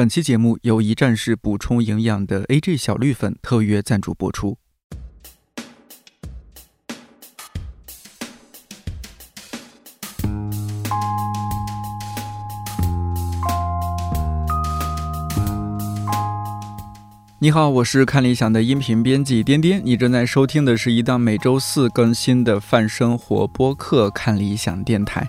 本期节目由一站式补充营养的 AG 小绿粉特约赞助播出。你好，我是看理想的音频编辑颠颠，你正在收听的是一档每周四更新的泛生活播客《看理想电台》，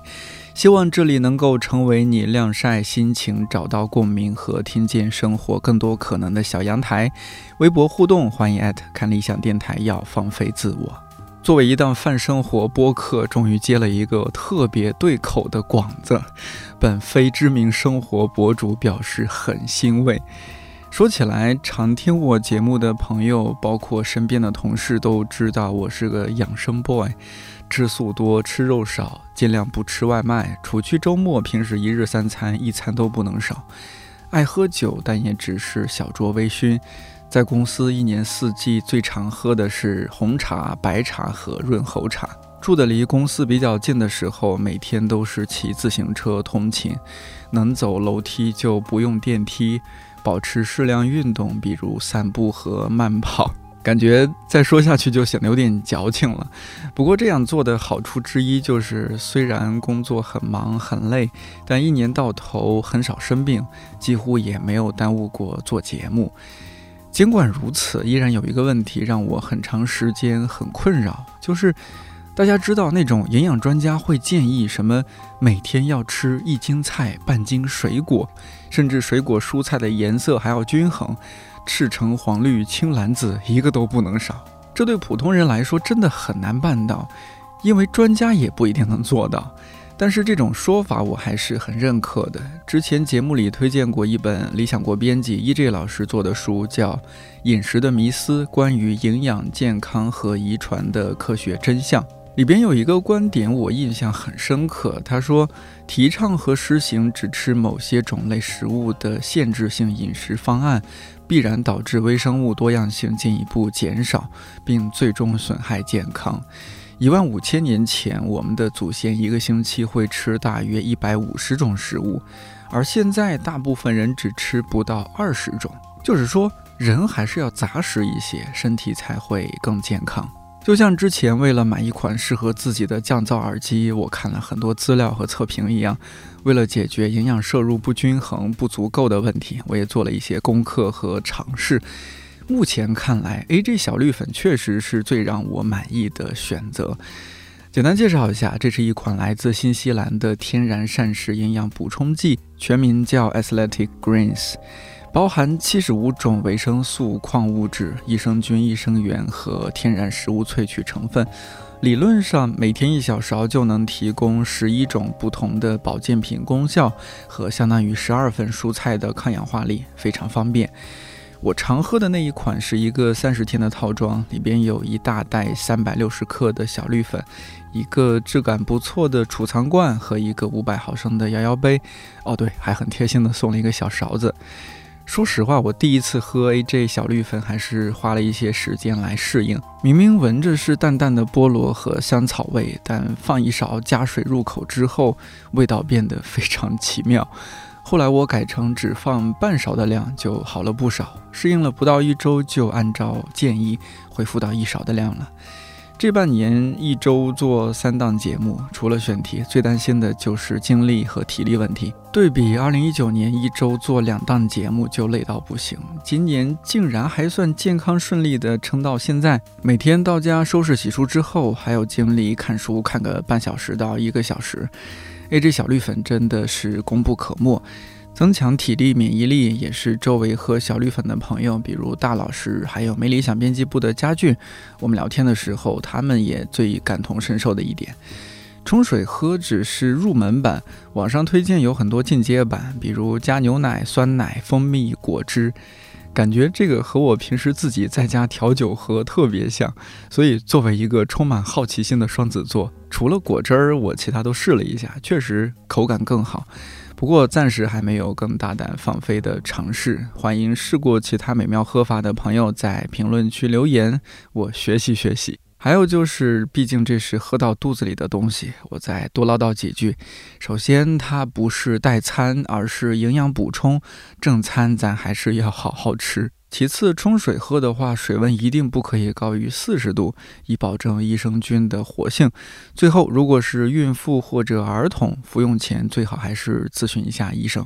希望这里能够成为你晾晒心情、找到共鸣和听见生活更多可能的小阳台。微博互动，欢迎艾特看理想电台，要放飞自我。作为一档泛生活播客，终于接了一个特别对口的广子，本非知名生活博主表示很欣慰。说起来，常听我节目的朋友，包括身边的同事，都知道我是个养生 boy，吃素多，吃肉少，尽量不吃外卖。除去周末，平时一日三餐，一餐都不能少。爱喝酒，但也只是小酌微醺。在公司，一年四季最常喝的是红茶、白茶和润喉茶。住的离公司比较近的时候，每天都是骑自行车通勤，能走楼梯就不用电梯。保持适量运动，比如散步和慢跑。感觉再说下去就显得有点矫情了。不过这样做的好处之一就是，虽然工作很忙很累，但一年到头很少生病，几乎也没有耽误过做节目。尽管如此，依然有一个问题让我很长时间很困扰，就是。大家知道那种营养专家会建议什么？每天要吃一斤菜、半斤水果，甚至水果蔬菜的颜色还要均衡，赤橙黄绿青蓝紫一个都不能少。这对普通人来说真的很难办到，因为专家也不一定能做到。但是这种说法我还是很认可的。之前节目里推荐过一本理想国编辑 EJ 老师做的书，叫《饮食的迷思：关于营养健康和遗传的科学真相》。里边有一个观点，我印象很深刻。他说，提倡和实行只吃某些种类食物的限制性饮食方案，必然导致微生物多样性进一步减少，并最终损害健康。一万五千年前，我们的祖先一个星期会吃大约一百五十种食物，而现在大部分人只吃不到二十种。就是说，人还是要杂食一些，身体才会更健康。就像之前为了买一款适合自己的降噪耳机，我看了很多资料和测评一样，为了解决营养摄入不均衡、不足够的问题，我也做了一些功课和尝试。目前看来，A J 小绿粉确实是最让我满意的选择。简单介绍一下，这是一款来自新西兰的天然膳食营养补充剂，全名叫 Athletic Greens。包含七十五种维生素、矿物质、益生菌、益生元和天然食物萃取成分。理论上，每天一小勺就能提供十一种不同的保健品功效和相当于十二份蔬菜的抗氧化力，非常方便。我常喝的那一款是一个三十天的套装，里边有一大袋三百六十克的小绿粉，一个质感不错的储藏罐和一个五百毫升的摇摇杯。哦，对，还很贴心的送了一个小勺子。说实话，我第一次喝 AJ 小绿粉还是花了一些时间来适应。明明闻着是淡淡的菠萝和香草味，但放一勺加水入口之后，味道变得非常奇妙。后来我改成只放半勺的量就好了不少，适应了不到一周就按照建议恢复到一勺的量了。这半年一周做三档节目，除了选题，最担心的就是精力和体力问题。对比二零一九年一周做两档节目就累到不行，今年竟然还算健康顺利的撑到现在。每天到家收拾洗漱之后，还有精力看书，看个半小时到一个小时。AJ 小绿粉真的是功不可没。增强体力免疫力也是周围喝小绿粉的朋友，比如大老师，还有没理想编辑部的家俊，我们聊天的时候，他们也最感同身受的一点。冲水喝只是入门版，网上推荐有很多进阶版，比如加牛奶、酸奶、蜂蜜、果汁，感觉这个和我平时自己在家调酒喝特别像。所以作为一个充满好奇心的双子座，除了果汁儿，我其他都试了一下，确实口感更好。不过暂时还没有更大胆放飞的尝试，欢迎试过其他美妙喝法的朋友在评论区留言，我学习学习。还有就是，毕竟这是喝到肚子里的东西，我再多唠叨几句。首先，它不是代餐，而是营养补充，正餐咱还是要好好吃。其次，冲水喝的话，水温一定不可以高于四十度，以保证益生菌的活性。最后，如果是孕妇或者儿童，服用前最好还是咨询一下医生。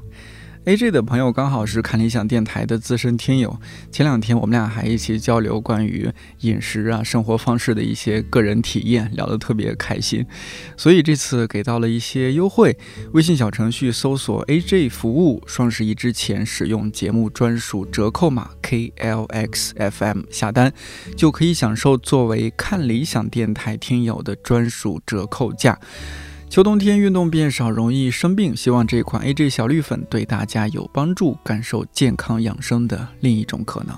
A J 的朋友刚好是看理想电台的资深听友，前两天我们俩还一起交流关于饮食啊、生活方式的一些个人体验，聊得特别开心，所以这次给到了一些优惠。微信小程序搜索 A J 服务，双十一之前使用节目专属折扣码 K L X F M 下单，就可以享受作为看理想电台听友的专属折扣价。秋冬天运动变少，容易生病。希望这款 AJ 小绿粉对大家有帮助，感受健康养生的另一种可能。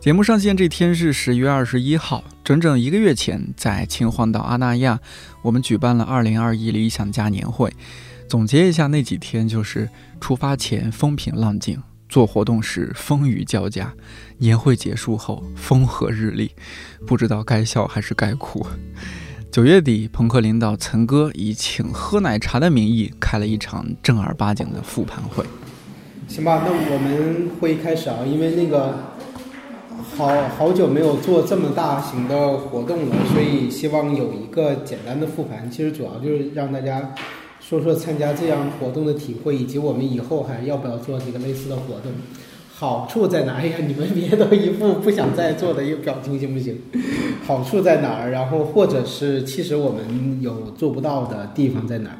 节目上线这天是十月二十一号，整整一个月前，在秦皇岛阿那亚，我们举办了二零二一理想家年会。总结一下，那几天就是出发前风平浪静。做活动时风雨交加，年会结束后风和日丽，不知道该笑还是该哭。九月底，朋克领导岑哥以请喝奶茶的名义开了一场正儿八经的复盘会。行吧，那我们会议开始啊，因为那个好好久没有做这么大型的活动了，所以希望有一个简单的复盘。其实主要就是让大家。说说参加这样活动的体会，以及我们以后还要不要做这个类似的活动？好处在哪？哎呀，你们 别都一副不想再做的一个表情，行不行？好处在哪儿？然后或者是其实我们有做不到的地方在哪儿？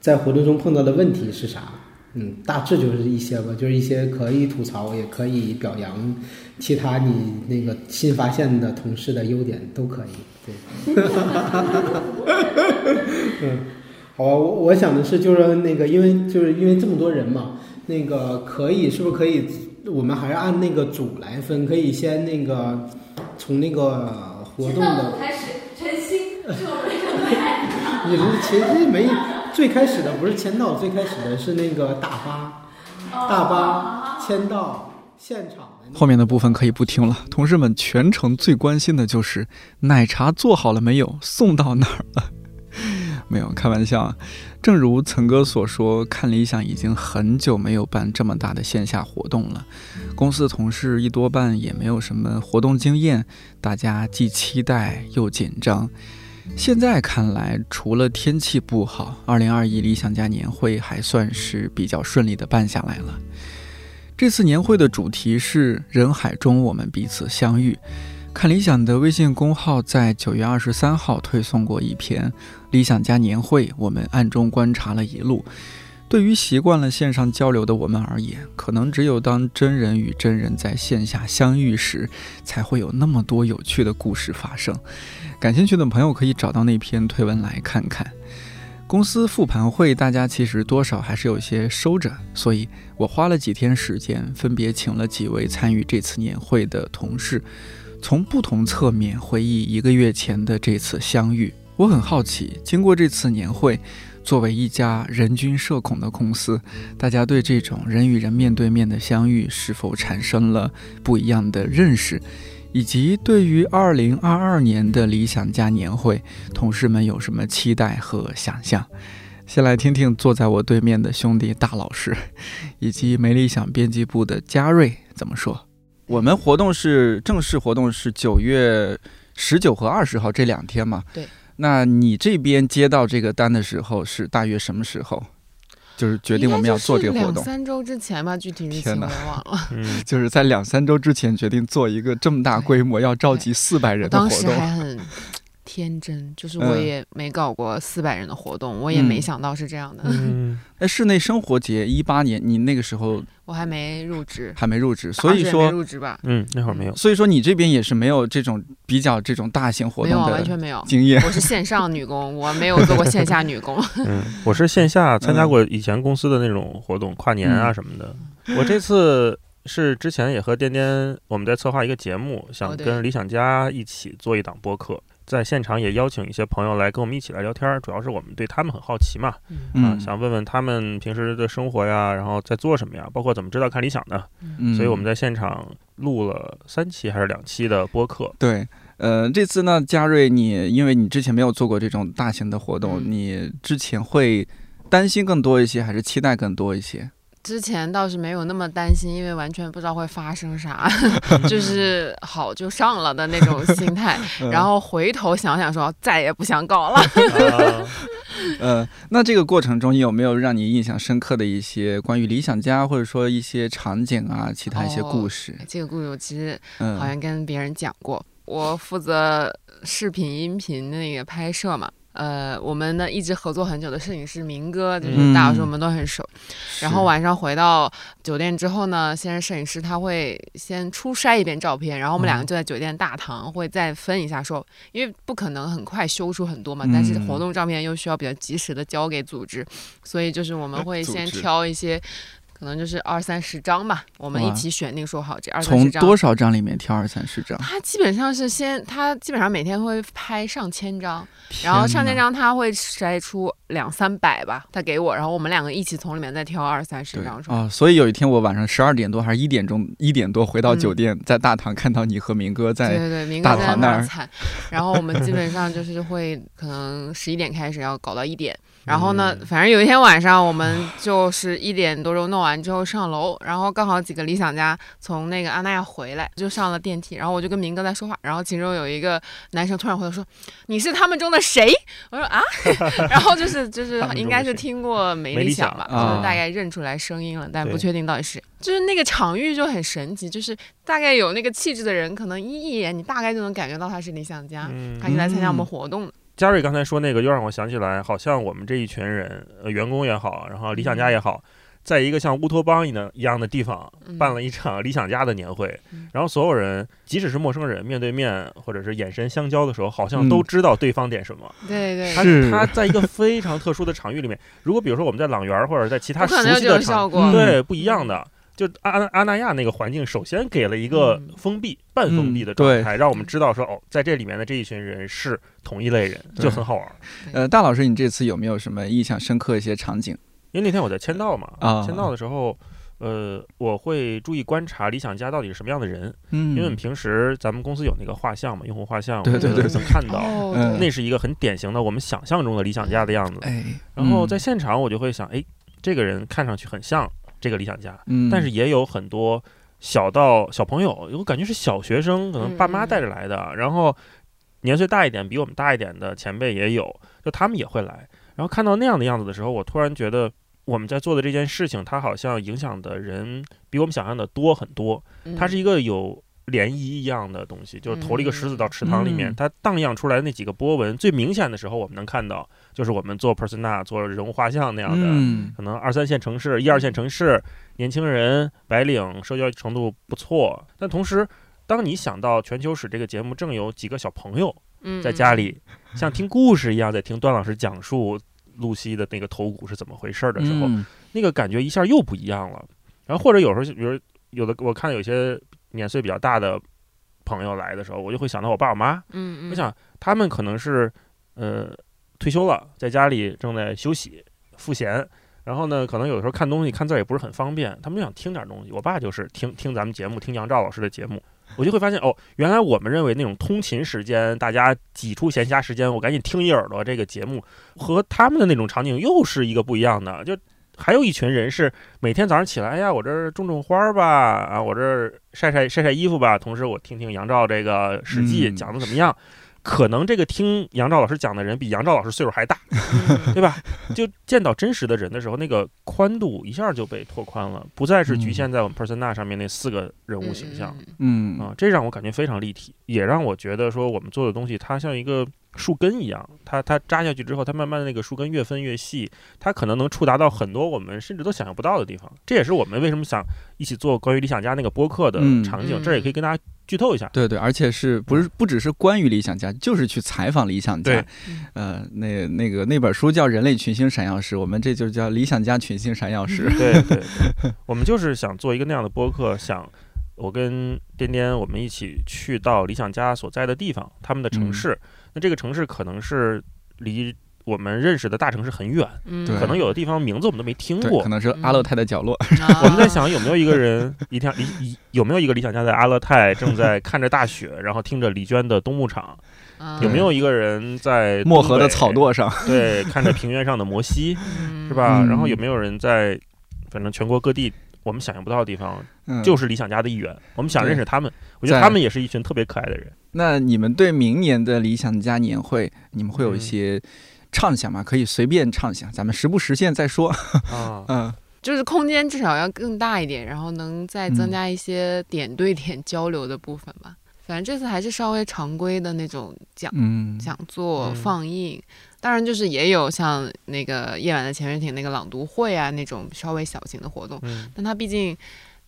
在活动中碰到的问题是啥？嗯，大致就是一些吧，就是一些可以吐槽，也可以表扬其他你那个新发现的同事的优点都可以。对。嗯。好，我我想的是，就是那个，因为就是因为这么多人嘛，那个可以是不是可以？我们还是按那个组来分，可以先那个从那个活动的开始，陈曦是我们的你是其实没最开始的不是签到，最开始的是那个大巴，大巴签到现场。后面的部分可以不听了。同事们全程最关心的就是奶茶做好了没有，送到哪儿了。没有开玩笑，正如岑哥所说，看理想已经很久没有办这么大的线下活动了。公司的同事一多半也没有什么活动经验，大家既期待又紧张。现在看来，除了天气不好，二零二一理想家年会还算是比较顺利的办下来了。这次年会的主题是人海中我们彼此相遇。看理想的微信公号在九月二十三号推送过一篇《理想家年会》，我们暗中观察了一路。对于习惯了线上交流的我们而言，可能只有当真人与真人在线下相遇时，才会有那么多有趣的故事发生。感兴趣的朋友可以找到那篇推文来看看。公司复盘会，大家其实多少还是有些收着，所以我花了几天时间，分别请了几位参与这次年会的同事。从不同侧面回忆一个月前的这次相遇，我很好奇，经过这次年会，作为一家人均社恐的公司，大家对这种人与人面对面的相遇是否产生了不一样的认识，以及对于二零二二年的理想家年会，同事们有什么期待和想象？先来听听坐在我对面的兄弟大老师，以及没理想编辑部的嘉瑞怎么说。我们活动是正式活动是九月十九和二十号这两天嘛？对。那你这边接到这个单的时候是大约什么时候？就是决定我们要做这个活动。两三周之前吧，具体日期我忘了。嗯，就是在两三周之前决定做一个这么大规模要召集四百人的活动。当时还很天真，就是我也没搞过四百人的活动，我也没想到是这样的。嗯。哎，室内生活节一八年，你那个时候。我还没入职，还没入职，所以说入职吧，嗯，那会儿没有，所以说你这边也是没有这种比较这种大型活动的，完全没有经验。我是线上女工，我没有做过线下女工。嗯，我是线下参加过以前公司的那种活动，跨年啊什么的。我这次是之前也和颠颠我们在策划一个节目，想跟理想家一起做一档播客。在现场也邀请一些朋友来跟我们一起来聊天儿，主要是我们对他们很好奇嘛，嗯想问问他们平时的生活呀，然后在做什么呀，包括怎么知道看理想的，嗯所以我们在现场录了三期还是两期的播客。对。呃，这次呢，嘉瑞你，因为你之前没有做过这种大型的活动，嗯你之前会担心更多一些，还是期待更多一些？之前倒是没有那么担心，因为完全不知道会发生啥，就是 好就上了的那种心态。嗯然后回头想想说，再也不想搞了。啊呃，那这个过程中有没有让你印象深刻的一些关于理想家，或者说一些场景啊，其他一些故事？这个故事我其实嗯，好像跟别人讲过，我负责视频、音频那个拍摄嘛。呃，我们呢一直合作很久的摄影师明哥，就是嗯大老师我们都很熟。然后晚上回到酒店之后呢，先是摄影师他会先初筛一遍照片，然后我们两个嗯就在酒店大堂会再分一下说，因为不可能很快修出很多嘛，但是嗯活动照片又需要比较及时的交给组织，所以就是我们会先挑一些。可能就是二三十张吧，我们一起选定说好这二三从十张。多少张里面挑二三十张？他基本上是先，他基本上每天会拍上千张，然后上千张他会筛出两三百吧，他给我，然后我们两个一起从里面再挑二三十张出来。啊，所以有一天我晚上十二点多还是一点钟一点多回到嗯酒店，在大堂看到你和明哥在对对对，明哥在那儿然后我们基本上就是会可能十一点开始要搞到一点，然后呢，嗯反正有一天晚上我们就是一点多钟弄完之后上楼，然后刚好几个理想家从那个阿那亚回来，就上了电梯，然后我就跟明哥在说话，然后其中有一个男生突然回头说：“你是他们中的谁？”我说啊，然后就是就是应该是听过没没理想吧，啊就是大概认出来声音了，但不确定到底是。就是那个场域就很神奇，就是大概有那个气质的人，可能一眼你大概就能感觉到他是理想家，嗯他是来参加我们嗯活动的。嘉瑞刚才说那个，又让我想起来，好像我们这一群人，呃，员工也好，然后理想家也好，在一个像乌托邦一样一样的地方嗯办了一场理想家的年会嗯，然后所有人，即使是陌生人，面对面或者是眼神相交的时候，好像嗯都知道对方点什么。对对，他是。他在一个非常特殊的场域里面，如果比如说我们在朗园或者在其他熟悉的场，对，不一样的。就阿阿阿那亚那个环境，首先给了一个嗯。封闭、半封闭的状态，让我们知道说，哦，在这里面的这一群人是同一类人，就很好玩。呃，大老师，你这次有没有什么印象深刻一些场景？因为那天我在签到嘛，啊。签到的时候，呃，我会注意观察理想家到底是什么样的人，嗯，因为我们平时咱们公司有那个画像嘛，用户画像，对对对我们能看到，那是一个很典型的我们想象中的理想家的样子。哎，然后嗯。在现场，我就会想，哎，这个人看上去很像这个理想家，嗯，但是也有很多小到小朋友，我感觉是小学生，可能爸妈嗯带着来的，然后年岁大一点、比我们大一点的前辈也有，就他们也会来。然后看到那样的样子的时候，我突然觉得我们在做的这件事情，它好像影响的人比我们想象的多很多。嗯它是一个有涟漪一样的东西，就是投了一个石子到池塘里面，嗯它荡漾出来的那几个波纹，最明显的时候我们能看到，就是我们做 persona 做人物画像那样的。嗯可能二三线城市、一二线城市，年轻人、白领，社交程度不错。但同时，当你想到全球史这个节目正有几个小朋友嗯在家里，像听故事一样在听段老师讲述露西的那个头骨是怎么回事儿的时候，嗯那个感觉一下又不一样了。然后或者有时候，比如有的我看有些年岁比较大的朋友来的时候，我就会想到我爸我妈，嗯嗯，我想他们可能是呃退休了，在家里正在休息赋闲，然后呢，可能有的时候看东西看字儿也不是很方便，他们就想听点东西。我爸就是听听咱们节目，听杨照老师的节目，我就会发现哦，原来我们认为那种通勤时间，大家挤出闲暇时间，我赶紧听一耳朵这个节目，和他们的那种场景又是一个不一样的。就还有一群人是每天早上起来，哎呀，我这儿种种花吧，啊，我这儿晒晒晒晒衣服吧，同时我听听杨照这个《史记》嗯讲的怎么样。可能这个听杨照老师讲的人比杨照老师岁数还大，嗯对吧？就见到真实的人的时候，那个宽度一下就被拓宽了，不再是局限在我们 persona 上面那四个人物形象。嗯啊，这让我感觉非常立体，也让我觉得说我们做的东西它像一个树根一样，它它扎下去之后，它慢慢的那个树根越分越细，它可能能触达到很多我们甚至都想象不到的地方。这也是我们为什么想一起做关于理想家那个播客的嗯场景，嗯这也可以跟大家剧透一下。对对，而且是不是不只是关于理想家，就是去采访理想家对。呃，那那个那本书叫《人类群星闪耀时》，我们这就叫理想家群星闪耀时。对对对，我们就是想做一个那样的播客，想我跟颠颠我们一起去到理想家所在的地方，他们的城嗯市。那这个城市可能是离我们认识的大城市很远，嗯，可能有的地方名字我们都没听，过可。能是阿勒泰的角落。啊 我们在想有没有一个人，一天理理有没有一个理想家在阿勒泰正在看着大雪，然后听着李娟的《冬牧场》？啊有没有一个人在漠河的草垛上，对，看着平原上的摩西，嗯是吧？嗯然后有没有人在，反正全国各地我们想象不到的地方，嗯，就是理想家的一员。我们想认识他们，我觉得他们也是一群特别可爱的人。那你们对明年的理想家年会，你们会有一嗯些畅想嘛？可以随便畅想，咱们实不实现再说。啊，嗯，就是空间至少要更大一点，然后能再增嗯加一些点对点交流的部分吧。反正这次还是稍微常规的那种讲嗯，讲座嗯放映，当然就是也有像那个夜晚的潜水艇那个朗读会啊那种稍微小型的活动，嗯但它毕竟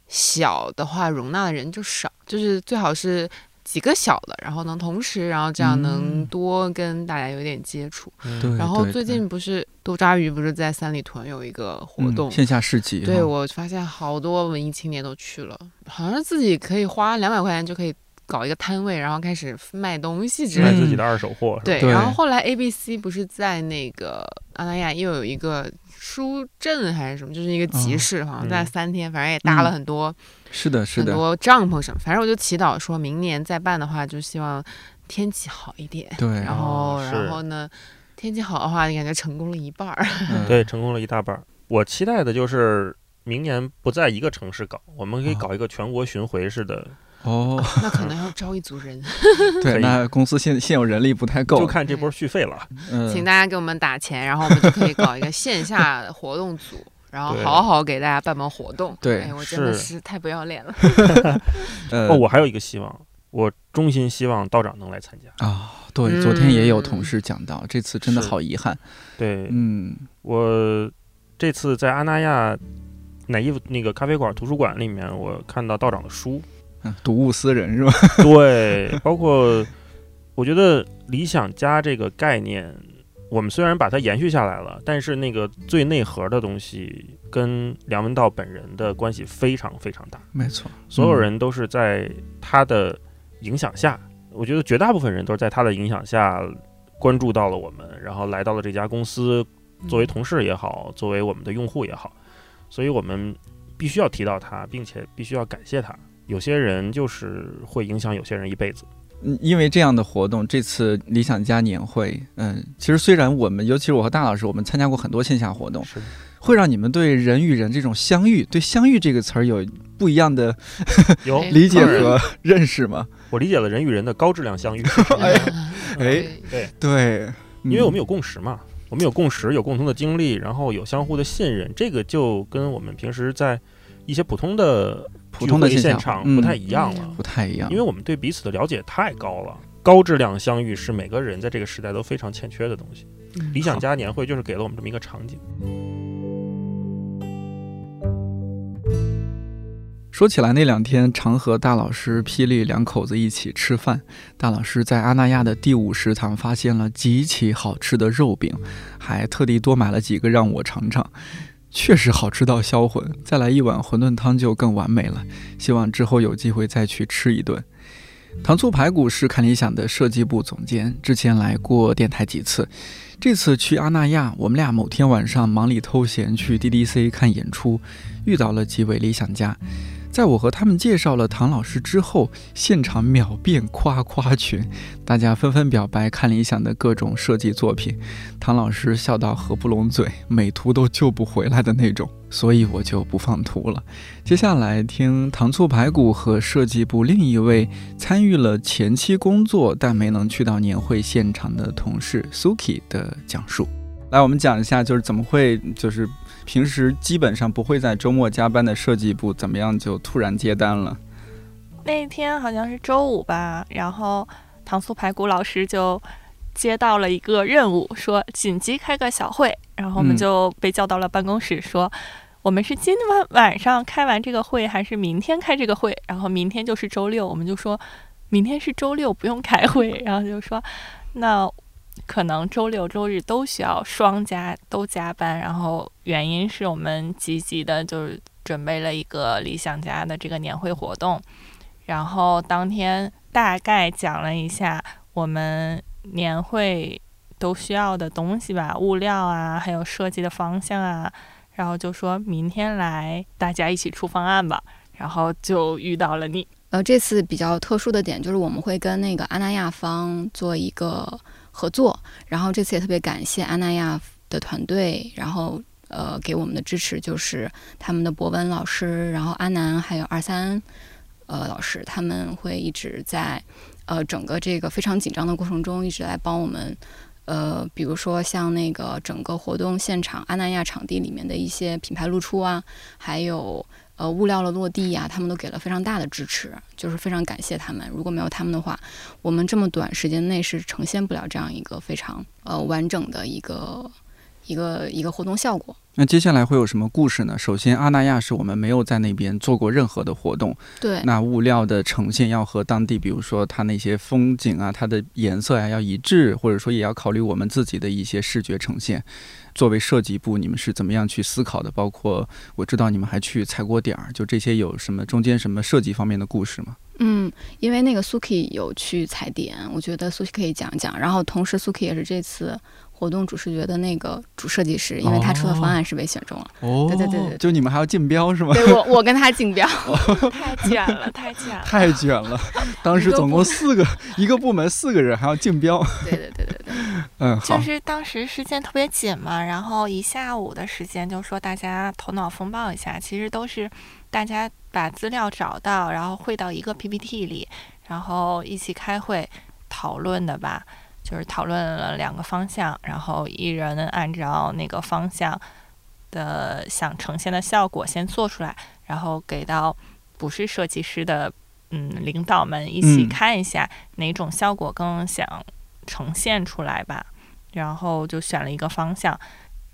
小的话容纳的人就少，就是最好是几个小的，然后能同时，然后这样能嗯多跟大家有点接触。嗯。然后最近不是多抓鱼不是在三里屯有一个活动，嗯线下市集，对哈我发现好多文艺青年都去了，好像自己可以花两百块钱就可以搞一个摊位，然后开始卖东西之类的。卖自己的二手货，对，对然后后来 A B C 不是在那个阿那亚又有一个书镇还是什么，就是一个集哦市，好像在嗯三天，反正也搭了嗯很多、是的，是的，很多帐篷什么，反正我就祈祷说明年再办的话，就希望天气好一点，对，然后、然后呢，天气好的话，你感觉成功了一半儿。嗯。对，成功了一大半儿。我期待的就是明年不在一个城市搞，我们可以哦。搞一个全国巡回式的，哦，那可能要招一组人，对，那公司现现有人力不太够，就看这波续费了。嗯，请大家给我们打钱，然后我们就可以搞一个线下活动组，然后好好给大家办办活动。对哎，我真的是。是太不要脸了。呃 哦，我还有一个希望，我衷心希望道长能来参加。啊，对，昨天也有嗯同事讲到，这次真的好遗憾，对。嗯，我这次在阿那亚哪衣服那个咖啡馆图书馆里面，我看到道长的书，嗯 睹物思人是吧？对，包括我觉得理想家这个概念，我们虽然把它延续下来了，但是那个最内核的东西跟梁文道本人的关系非常非常大，没错，所有人都是在他的影响下，我觉得绝大部分人都是在他的影响下关注到了我们，然后来到了这家公司，作为同事也好，作为我们的用户也好，所以我们必须要提到他，并且必须要感谢他。有些人就是会影响有些人一辈子。嗯，因为这样的活动，这次理想家年会，嗯，其实虽然我们，尤其是我和大老师，我们参加过很多线下活动，是，会让你们对人与人这种相遇，对相遇这个词儿有不一样的 有。哎理解和认识吗？我理解了人与人的高质量相遇。哎。哎。对。对，嗯。因为我们有共识嘛，我们有共识，有共同的经历，然后有相互的信任，这个就跟我们平时在一些普通的普通的现场不太一样了，不太一样，因为我们对彼此的了解太高了。高质量相遇是每个人在这个时代都非常欠缺的东西。嗯理想家年会就是给了我们这么一个场景。说起来，那两天常和大老师、霹雳两口子一起吃饭。大老师在阿那亚的第五食堂发现了极其好吃的肉饼，还特地多买了几个让我尝尝，确实好吃到销魂。再来一碗馄饨汤就更完美了，希望之后有机会再去吃一顿。糖醋排骨是看理想的设计部总监，之前来过电台几次。这次去阿那亚，我们俩某天晚上忙里偷闲去 DDC 看演出，遇到了几位理想家。在我和他们介绍了唐老师之后，现场秒变夸夸群，大家纷纷表白看理想的各种设计作品。唐老师笑到合不拢嘴，美图都救不回来的那种，所以我就不放图了。接下来听糖醋排骨和设计部另一位参与了前期工作但没能去到年会现场的同事 Suki 的讲述。来，我们讲一下，就是怎么会，就是平时基本上不会在周末加班的设计部，怎么样就突然接单了？那天好像是周五吧，然后糖醋排骨老师就接到了一个任务，说紧急开个小会，然后我们嗯就被叫到了办公室，说我们是今晚晚上开完这个会，还是明天开这个会？然后明天就是周六，我们就说明天是周六，不用开会，然后就说那。可能周六周日都需要双加都加班，然后原因是我们积极的就是准备了一个理想家的这个年会活动，然后当天大概讲了一下我们年会都需要的东西吧，物料啊，还有设计的方向啊，然后就说明天来大家一起出方案吧，然后就遇到了你。呃，这次比较特殊的点就是我们会跟那个阿那亚方做一个合作，然后这次也特别感谢阿那亚的团队，然后呃给我们的支持就是他们的博文老师，然后阿南还有二三呃老师，他们会一直在呃整个这个非常紧张的过程中一直来帮我们。呃，比如说像那个整个活动现场阿那亚场地里面的一些品牌露出啊，还有。呃，物料的落地呀，他们都给了非常大的支持，就是非常感谢他们。如果没有他们的话，我们这么短时间内是呈现不了这样一个非常呃完整的一个一个一个活动效果。那接下来会有什么故事呢？首先，阿那亚是我们没有在那边做过任何的活动，对，那物料的呈现要和当地，比如说它那些风景啊，它的颜色呀要一致，或者说也要考虑我们自己的一些视觉呈现。作为设计部，你们是怎么样去思考的？包括我知道你们还去踩过点儿，就这些有什么中间什么设计方面的故事吗？嗯，因为那个 Suki 有去踩点，我觉得 Suki 可以讲讲。然后同时 Suki 也是这次。活动主视觉的那个主设计师，因为他出的方案是被选中了。哦，对对对对，就你们还要竞标是吗？对我，我跟他竞标，太卷了，太卷了，太卷了。当时总共四个，一个部门四个人还要竞标。对对对对对，嗯，好。就是当时时间特别紧嘛，然后一下午的时间就说大家头脑风暴一下，其实都是大家把资料找到，然后汇到一个 PPT 里，然后一起开会讨论的吧。就是讨论了两个方向，然后一人按照那个方向的想呈现的效果先做出来，然后给到不是设计师的嗯领导们一起看一下哪种效果更想呈现出来吧，然后就选了一个方向。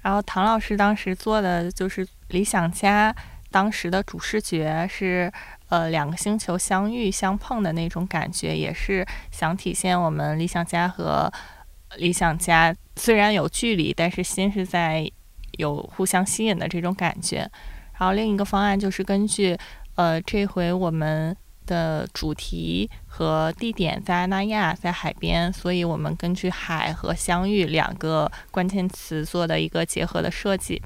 然后唐老师当时做的就是理想家，当时的主视觉是。呃，两个星球相遇相碰的那种感觉，也是想体现我们理想家和理想家虽然有距离，但是心是在有互相吸引的这种感觉。然后另一个方案就是根据呃这回我们的主题和地点在阿那亚，在海边，所以我们根据海和相遇两个关键词做的一个结合的设计。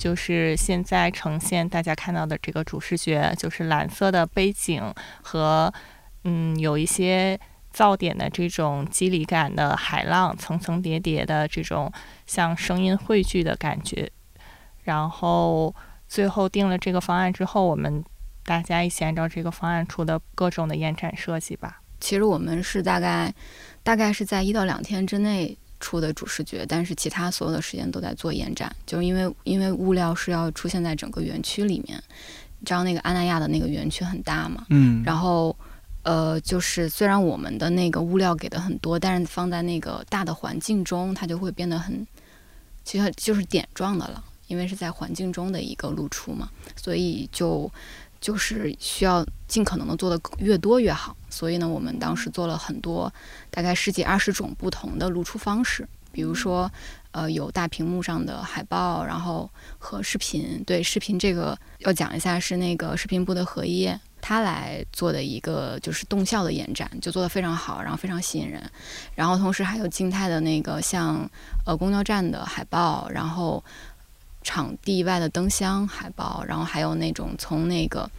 就是现在呈现大家看到的这个主视觉，就是蓝色的背景和嗯有一些噪点的这种肌理感的海浪，层层叠叠的这种像声音汇聚的感觉。然后最后定了这个方案之后，我们大家一起按照这个方案出的各种的延展设计吧。其实我们是大概大概是在一到两天之内。出的主视觉，但是其他所有的时间都在做延展，就因为因为物料是要出现在整个园区里面，你知道那个阿那亚的那个园区很大嘛，嗯，然后呃，就是虽然我们的那个物料给的很多，但是放在那个大的环境中，它就会变得很，其实就是点状的了，因为是在环境中的一个露出嘛，所以就。就是需要尽可能的做的越多越好，所以呢，我们当时做了很多，大概十几二十种不同的露出方式，比如说，呃，有大屏幕上的海报，然后和视频。对，视频这个要讲一下，是那个视频部的荷叶他来做的一个就是动效的延展，就做得非常好，然后非常吸引人。然后同时还有静态的那个像呃公交站的海报，然后。场地外的灯箱海报，然后还有那种从那个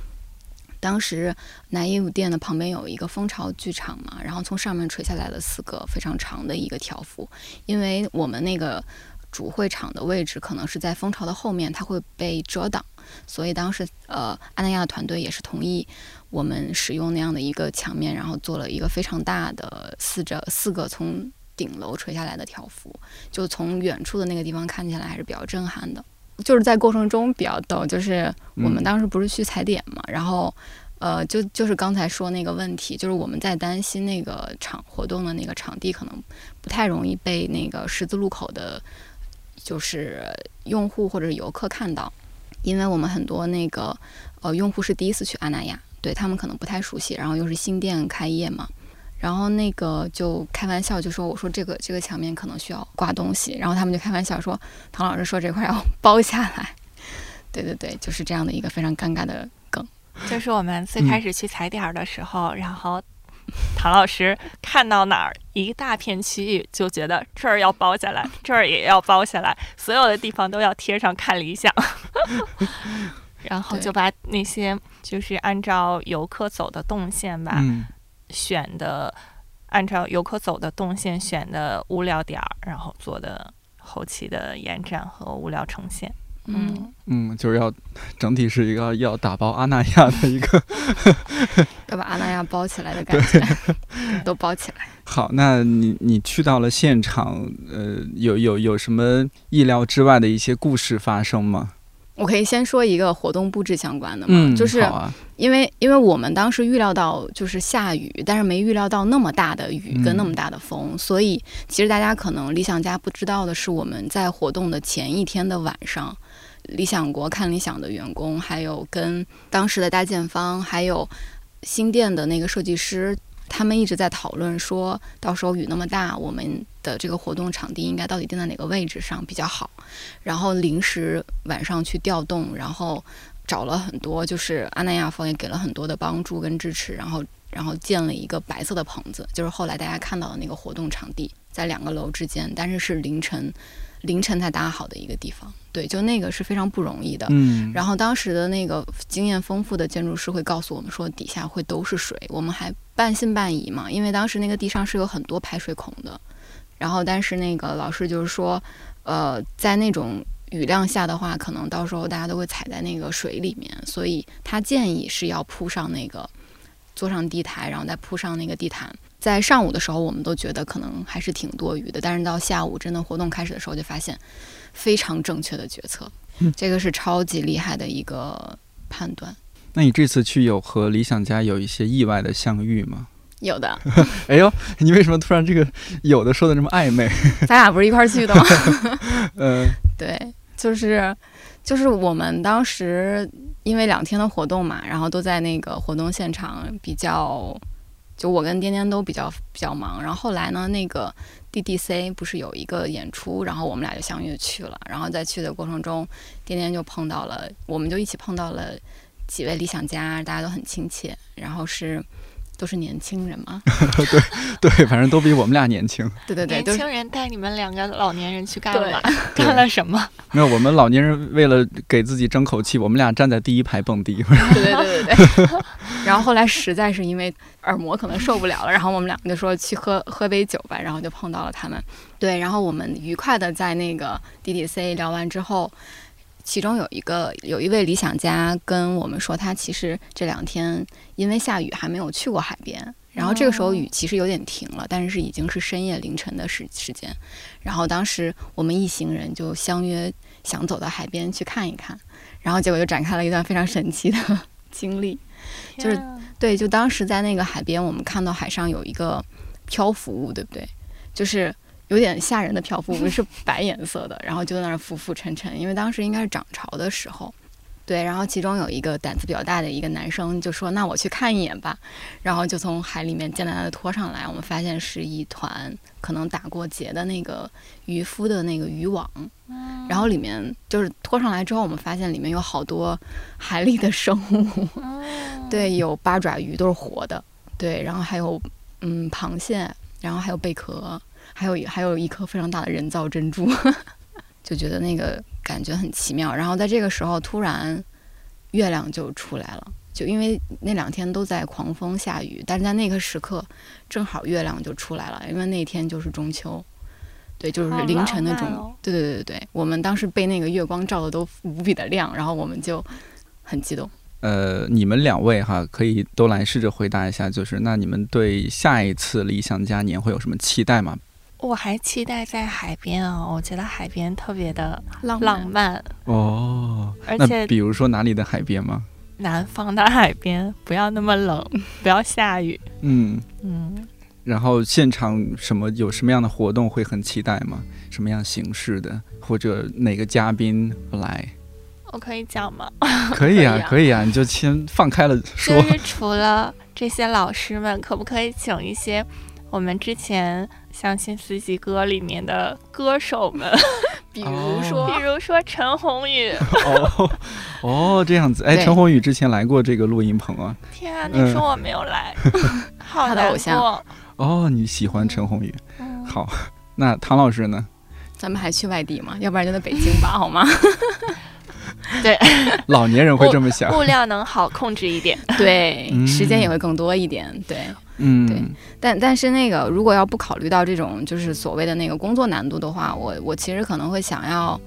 当时南一五店的旁边有一个蜂巢剧场嘛，然后从上面垂下来了四个非常长的一个条幅，因为我们那个主会场的位置可能是在蜂巢的后面，它会被遮挡，所以当时呃安那亚团队也是同意我们使用那样的一个墙面，然后做了一个非常大的四着四个从顶楼垂下来的条幅，就从远处的那个地方看起来还是比较震撼的。就是在过程中比较逗，就是我们当时不是去踩点嘛，然后，呃，就就是刚才说那个问题，就是我们在担心那个场活动的那个场地可能不太容易被那个十字路口的，就是用户或者游客看到，因为我们很多那个呃用户是第一次去阿那亚，对他们可能不太熟悉，然后又是新店开业嘛。然后那个就开玩笑就说：“我说这个这个墙面可能需要挂东西。”然后他们就开玩笑说：“唐老师说这块要包下来。”对对对，就是这样的一个非常尴尬的梗。就是我们最开始去踩点儿的时候，然后唐老师看到哪儿一大片区域，就觉得这儿要包下来，这儿也要包下来，所有的地方都要贴上看理想，然后就把那些就是按照游客走的动线吧，嗯选的按照游客走的动线选的物料点儿，然后做的后期的延展和物料呈现。嗯，嗯，就是要整体是一个要打包阿那亚的一个 要把阿那亚包起来的 感觉，都包起来。好。那你你去到了现场，呃，有有有什么意料之外的一些故事发生吗？我可以先说一个活动布置相关的嘛，嗯，就是因为因为我们当时预料到就是下雨，但是没预料到那么大的雨跟那么大的风，所以其实大家可能理想家不知道的是，我们在活动的前一天的晚上，理想国看理想的员工，还有跟当时的搭建方，还有新店的那个设计师。他们一直在讨论说，到时候雨那么大，我们的这个活动场地应该到底定在哪个位置上比较好？然后临时晚上去调动，然后找了很多，就是阿那亚方也给了很多的帮助跟支持，然后然后建了一个白色的棚子，就是后来大家看到的那个活动场地，在两个楼之间，但是是凌晨凌晨才搭好的一个地方。对，就那个是非常不容易的。嗯，然后当时的那个经验丰富的建筑师会告诉我们说，底下会都是水，我们还半信半疑嘛，因为当时那个地上是有很多排水孔的。然后，但是那个老师就是说，呃，在那种雨量下的话，可能到时候大家都会踩在那个水里面，所以他建议是要铺上那个坐上地台，然后再铺上那个地毯。在上午的时候，我们都觉得可能还是挺多余的，但是到下午真的活动开始的时候，就发现非常正确的决策，嗯这个是超级厉害的一个判断。那你这次去有和理想家有一些意外的相遇吗？有的，哎呦，你为什么突然这个有的说的这么暧昧？咱俩不是一块儿去的吗？呃，对，就是就是我们当时因为两天的活动嘛，然后都在那个活动现场比较，就我跟颠颠都比较比较忙。然后后来呢，那个 DDC 不是有一个演出，然后我们俩就相约去了。然后在去的过程中，颠颠就碰到了，我们就一起碰到了几位理想家，大家都很亲切，然后是。都是年轻人嘛，对对，反正都比我们俩年轻。对对对，年轻人带你们两个老年人去干对嘛？干了什么？没有，我们老年人为了给自己争口气，我们俩站在第一排蹦迪。对对对对对。然后后来实在是因为耳膜可能受不了了，然后我们两个就说去喝喝杯酒吧，然后就碰到了他们。对，然后我们愉快的在那个 DDC 聊完之后，其中有一个有一位理想家跟我们说，他其实这两天因为下雨还没有去过海边。然后这个时候雨其实有点停了，但是已经是深夜凌晨的时时间。然后当时我们一行人就相约想走到海边去看一看，然后结果就展开了一段非常神奇的经历。就是对，就当时在那个海边，我们看到海上有一个漂浮物，对不对？就是有点吓人的漂浮物，是白颜色的，然后就在那儿浮浮沉沉。因为当时应该是涨潮的时候，对。然后其中有一个胆子比较大的一个男生就说：“那我去看一眼吧。”然后就从海里面艰难的拖上来，我们发现是一团可能打过结的那个渔夫的那个渔网。然后里面就是拖上来之后，我们发现里面有好多海里的生物，对，有八爪鱼都是活的，对，然后还有嗯螃蟹，然后还有贝壳，还有还有一颗非常大的人造珍珠，就觉得那个感觉很奇妙。然后在这个时候，突然月亮就出来了，就因为那两天都在狂风下雨，但是在那个时刻，正好月亮就出来了，因为那天就是中秋。对，就是凌晨的中，浪漫哦对对对对对，我们当时被那个月光照的都无比的亮，然后我们就很激动。呃，你们两位哈，可以都来试着回答一下，就是那你们对下一次理想家年会有什么期待吗？我还期待在海边啊，我觉得海边特别的浪浪漫，哦，那而且比如说哪里的海边吗？南方的海边不要那么冷，不要下雨。嗯，嗯，然后现场什么有什么样的活动会很期待吗？什么样形式的，或者哪个嘉宾来？我可以讲吗？可以啊，可以啊可以啊，你就先放开了说就。是除了这些老师们，可不可以请一些我们之前相信四季歌》里面的歌手们 比如说，比如说陈鸿宇，哦哦，这样子。哎，陈鸿宇之前来过这个录音棚啊。天啊，嗯你说我没有来，好他的偶像。哦，你喜欢陈鸿宇？嗯好，那唐老师呢？咱们还去外地吗？要不然就在北京吧，好吗？对，老年人会这么想。物料能好控制一点。对嗯，时间也会更多一点。对，嗯，对但但是那个，如果要不考虑到这种就是所谓的那个工作难度的话，我我其实可能会想要，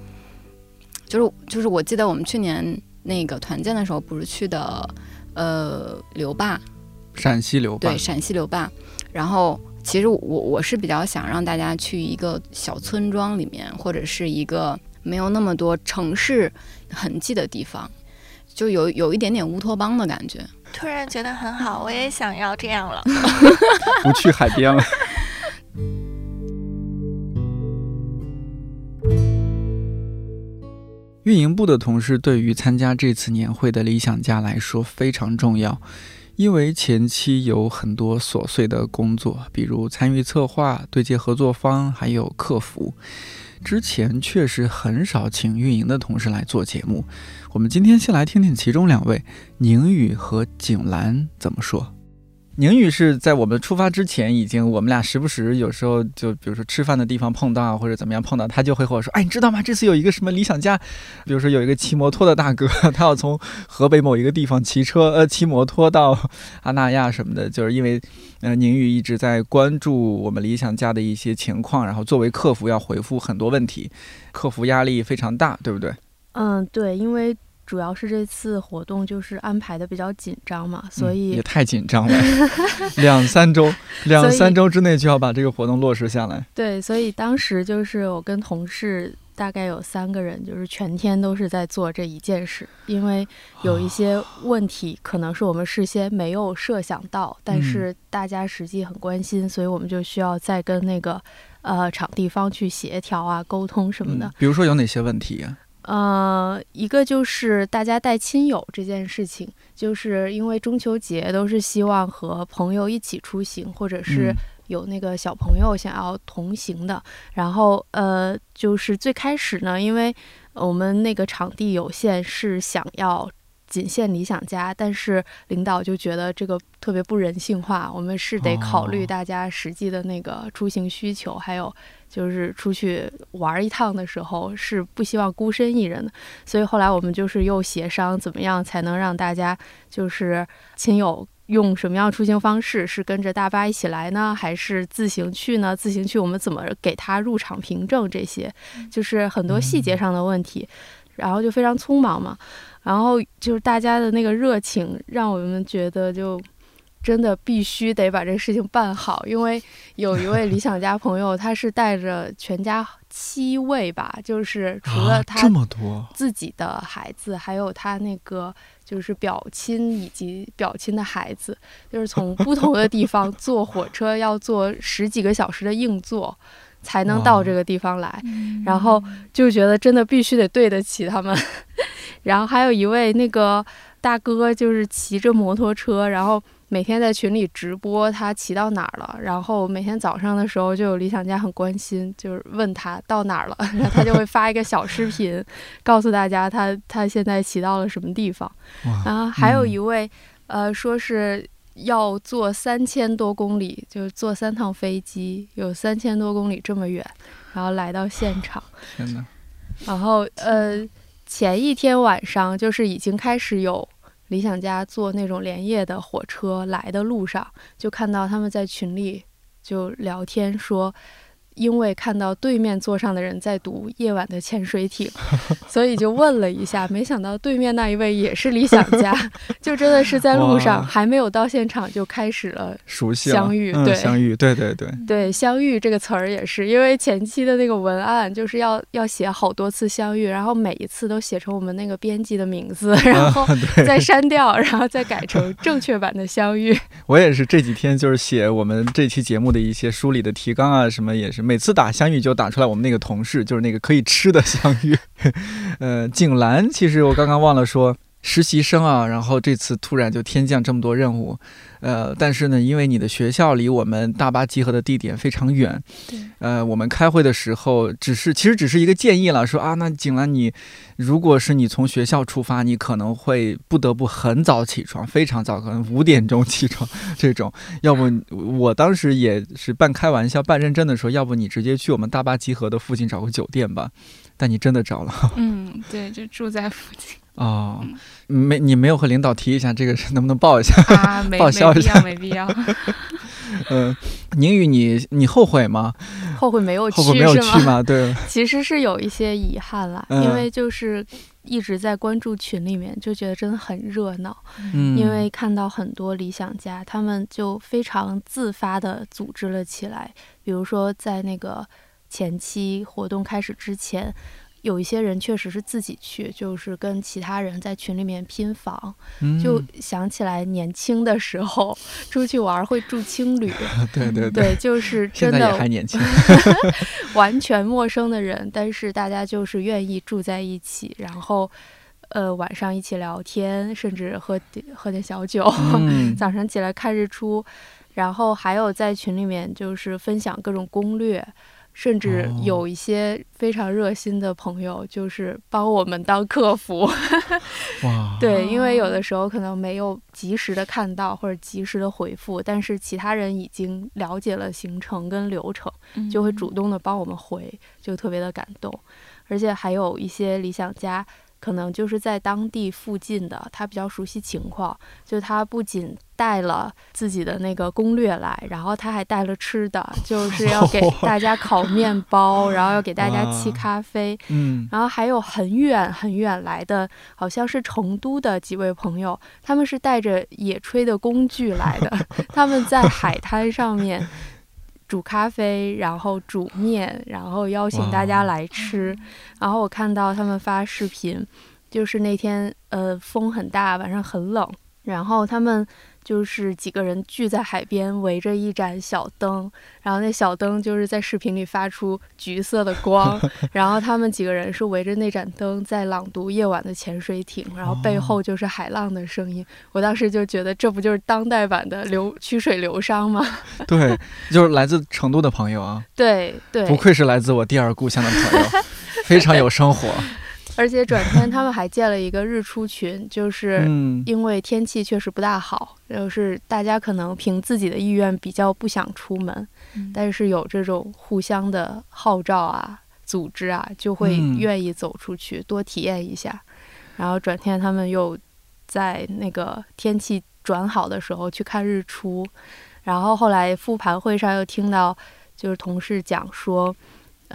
就是就是我记得我们去年那个团建的时候，不是去的呃刘坝，陕西刘坝对，。陕西刘坝，然后。其实我我是比较想让大家去一个小村庄里面，或者是一个没有那么多城市痕迹的地方，就有有一点点乌托邦的感觉。突然觉得很好，我也想要这样了。不去海边了。运营部的同事对于参加这次年会的理想家来说非常重要，因为前期有很多琐碎的工作，比如参与策划、对接合作方，还有客服。之前确实很少请运营的同事来做节目。我们今天先来听听其中两位，宁宇和景兰怎么说。宁宇是在我们出发之前，已经我们俩时不时有时候就比如说吃饭的地方碰到啊，或者怎么样碰到，他就会和我说：“哎，你知道吗？这次有一个什么理想家，比如说有一个骑摩托的大哥，他要从河北某一个地方骑车呃骑摩托到阿那亚什么的，就是因为呃宁宇一直在关注我们理想家的一些情况，然后作为客服要回复很多问题，客服压力非常大，对不对？嗯，对，因为主要是这次活动就是安排的比较紧张嘛，所嗯以、也太紧张了，两三周，两三周之内就要把这个活动落实下来。对，所以当时就是我跟同事大概有三个人，就是全天都是在做这一件事，因为有一些问题可能是我们事先没有设想到，但嗯是大家实际很关心，所以我们就需要再跟那个呃场地方去协调啊、沟通什么的嗯。比如说有哪些问题呀、呃，一个就是大家带亲友这件事情，就是因为中秋节都是希望和朋友一起出行，或者是嗯有那个小朋友想要同行的。然后呃，就是最开始呢，因为我们那个场地有限，是想要。仅限理想家，但是领导就觉得这个特别不人性化，我们是得考虑哦大家实际的那个出行需求，还有就是出去玩一趟的时候是不希望孤身一人的，所以后来我们就是又协商怎么样才能让大家就是亲友用什么样出行方式，是跟着大巴一起来呢，还是自行去呢？自行去我们怎么给他入场凭证？这些就是很多细节上的问题，然后就非常匆忙嘛，然后就是大家的那个热情，让我们觉得就。真的必须得把这个事情办好，因为有一位理想家朋友，他是带着全家七位吧，就是除了啊，他这么多，自己的孩子，还有他那个就是表亲以及表亲的孩子，就是从不同的地方 坐火车要坐十几个小时的硬座，才能到这个地方来。然后就觉得真的必须得对得起他们。然后还有一位那个大哥，就是骑着摩托车，然后每天在群里直播他骑到哪儿了。然后每天早上的时候，就有理想家很关心，就是问他到哪儿了，然后他就会发一个小视频，告诉大家他他现在骑到了什么地方。然后还有嗯一位，呃，说是要坐三千多公里，就是坐三趟飞机，有三千多公里这么远，然后来到现 场。然后呃，前一天晚上就是已经开始有理想家坐那种连夜的火车来的路上，就看到他们在群里就聊天说。因为看到对面座上的人在读《夜晚的潜水艇》，所以就问了一下，没想到对面那一位也是理想家，就真的是在路上还没有到现场就开始了熟悉相遇对。嗯相遇，对对对，对“相遇” 这个词儿也是，因为前期的那个文案就是要要写好多次相遇，然后每一次都写成我们那个编辑的名字，然后再删掉，然后再改成正确版的相遇。我也是这几天就是写我们这期节目的一些梳理的提纲啊，什么也是每次打香芋就打出来我们那个同事，就是那个可以吃的香芋。呃，景兰，其实我刚刚忘了说。实习生啊，然后这次突然就天降这么多任务，呃，但是呢，因为你的学校离我们大巴集合的地点非常远，呃，我们开会的时候只是其实只是一个建议了，说啊，那景兰你如果是你从学校出发，你可能会不得不很早起床，非常早，可能五点钟起床这种，要不我当时也是半开玩笑半认真的说，要不你直接去我们大巴集合的附近找个酒店吧，但你真的找了嗯，对，就住在附近哦，没你没有和领导提一下这个事能不能报一下？啊，没报销一下没必要，没必要，嗯，宁宇你你后悔吗？后悔没有去后悔没有是去吗？对，其实是有一些遗憾啦，嗯因为就是一直在关注群里面，就觉得真的很热闹。嗯，因为看到很多理想家，他们就非常自发的组织了起来。比如说，在那个前期活动开始之前，有一些人确实是自己去，就是跟其他人在群里面拼房。嗯就想起来年轻的时候出去玩会住青旅，对对对，就是真的还年轻，完全陌生的人，但是大家就是愿意住在一起，然后呃晚上一起聊天，甚至喝点喝点小酒，嗯早上起来看日出，然后还有在群里面就是分享各种攻略。甚至哦有一些非常热心的朋友，就是帮我们当客服。哇，对，因为有的时候可能没有及时的看到或者及时的回复，但是其他人已经了解了行程跟流程，就会主动的帮我们回，就特别的感动。而且还有一些理想家，可能就是在当地附近的，他比较熟悉情况，就他不仅带了自己的那个攻略来，然后他还带了吃的，就是要给 大家烤面包，然后要给大家沏咖啡，嗯然后还有很远很远来的，好像是成都的几位朋友，他们是带着野炊的工具来的，他们在海滩上面煮咖啡，然后煮面，然后邀请大家来吃。然后我看到他们发视频，就是那天呃风很大，晚上很冷，然后他们。就是几个人聚在海边，围着一盏小灯，然后那小灯就是在视频里发出橘色的光，然后他们几个人是围着那盏灯在朗读《夜晚的潜水艇》，然后背后就是海浪的声音。我当时就觉得，这不就是当代版的流曲水流觞吗？对，就是来自成都的朋友啊，对对，不愧是来自我第二故乡的朋友，非常有生活。而且转天他们还建了一个日出群，就是嗯因为天气确实不大好，就是大家可能凭自己的意愿比较不想出门，嗯但是有这种互相的号召啊、组织啊，就会嗯愿意走出去、多体验一下。然后转天他们又在那个天气转好的时候去看日出，然后后来复盘会上又听到就是同事讲说。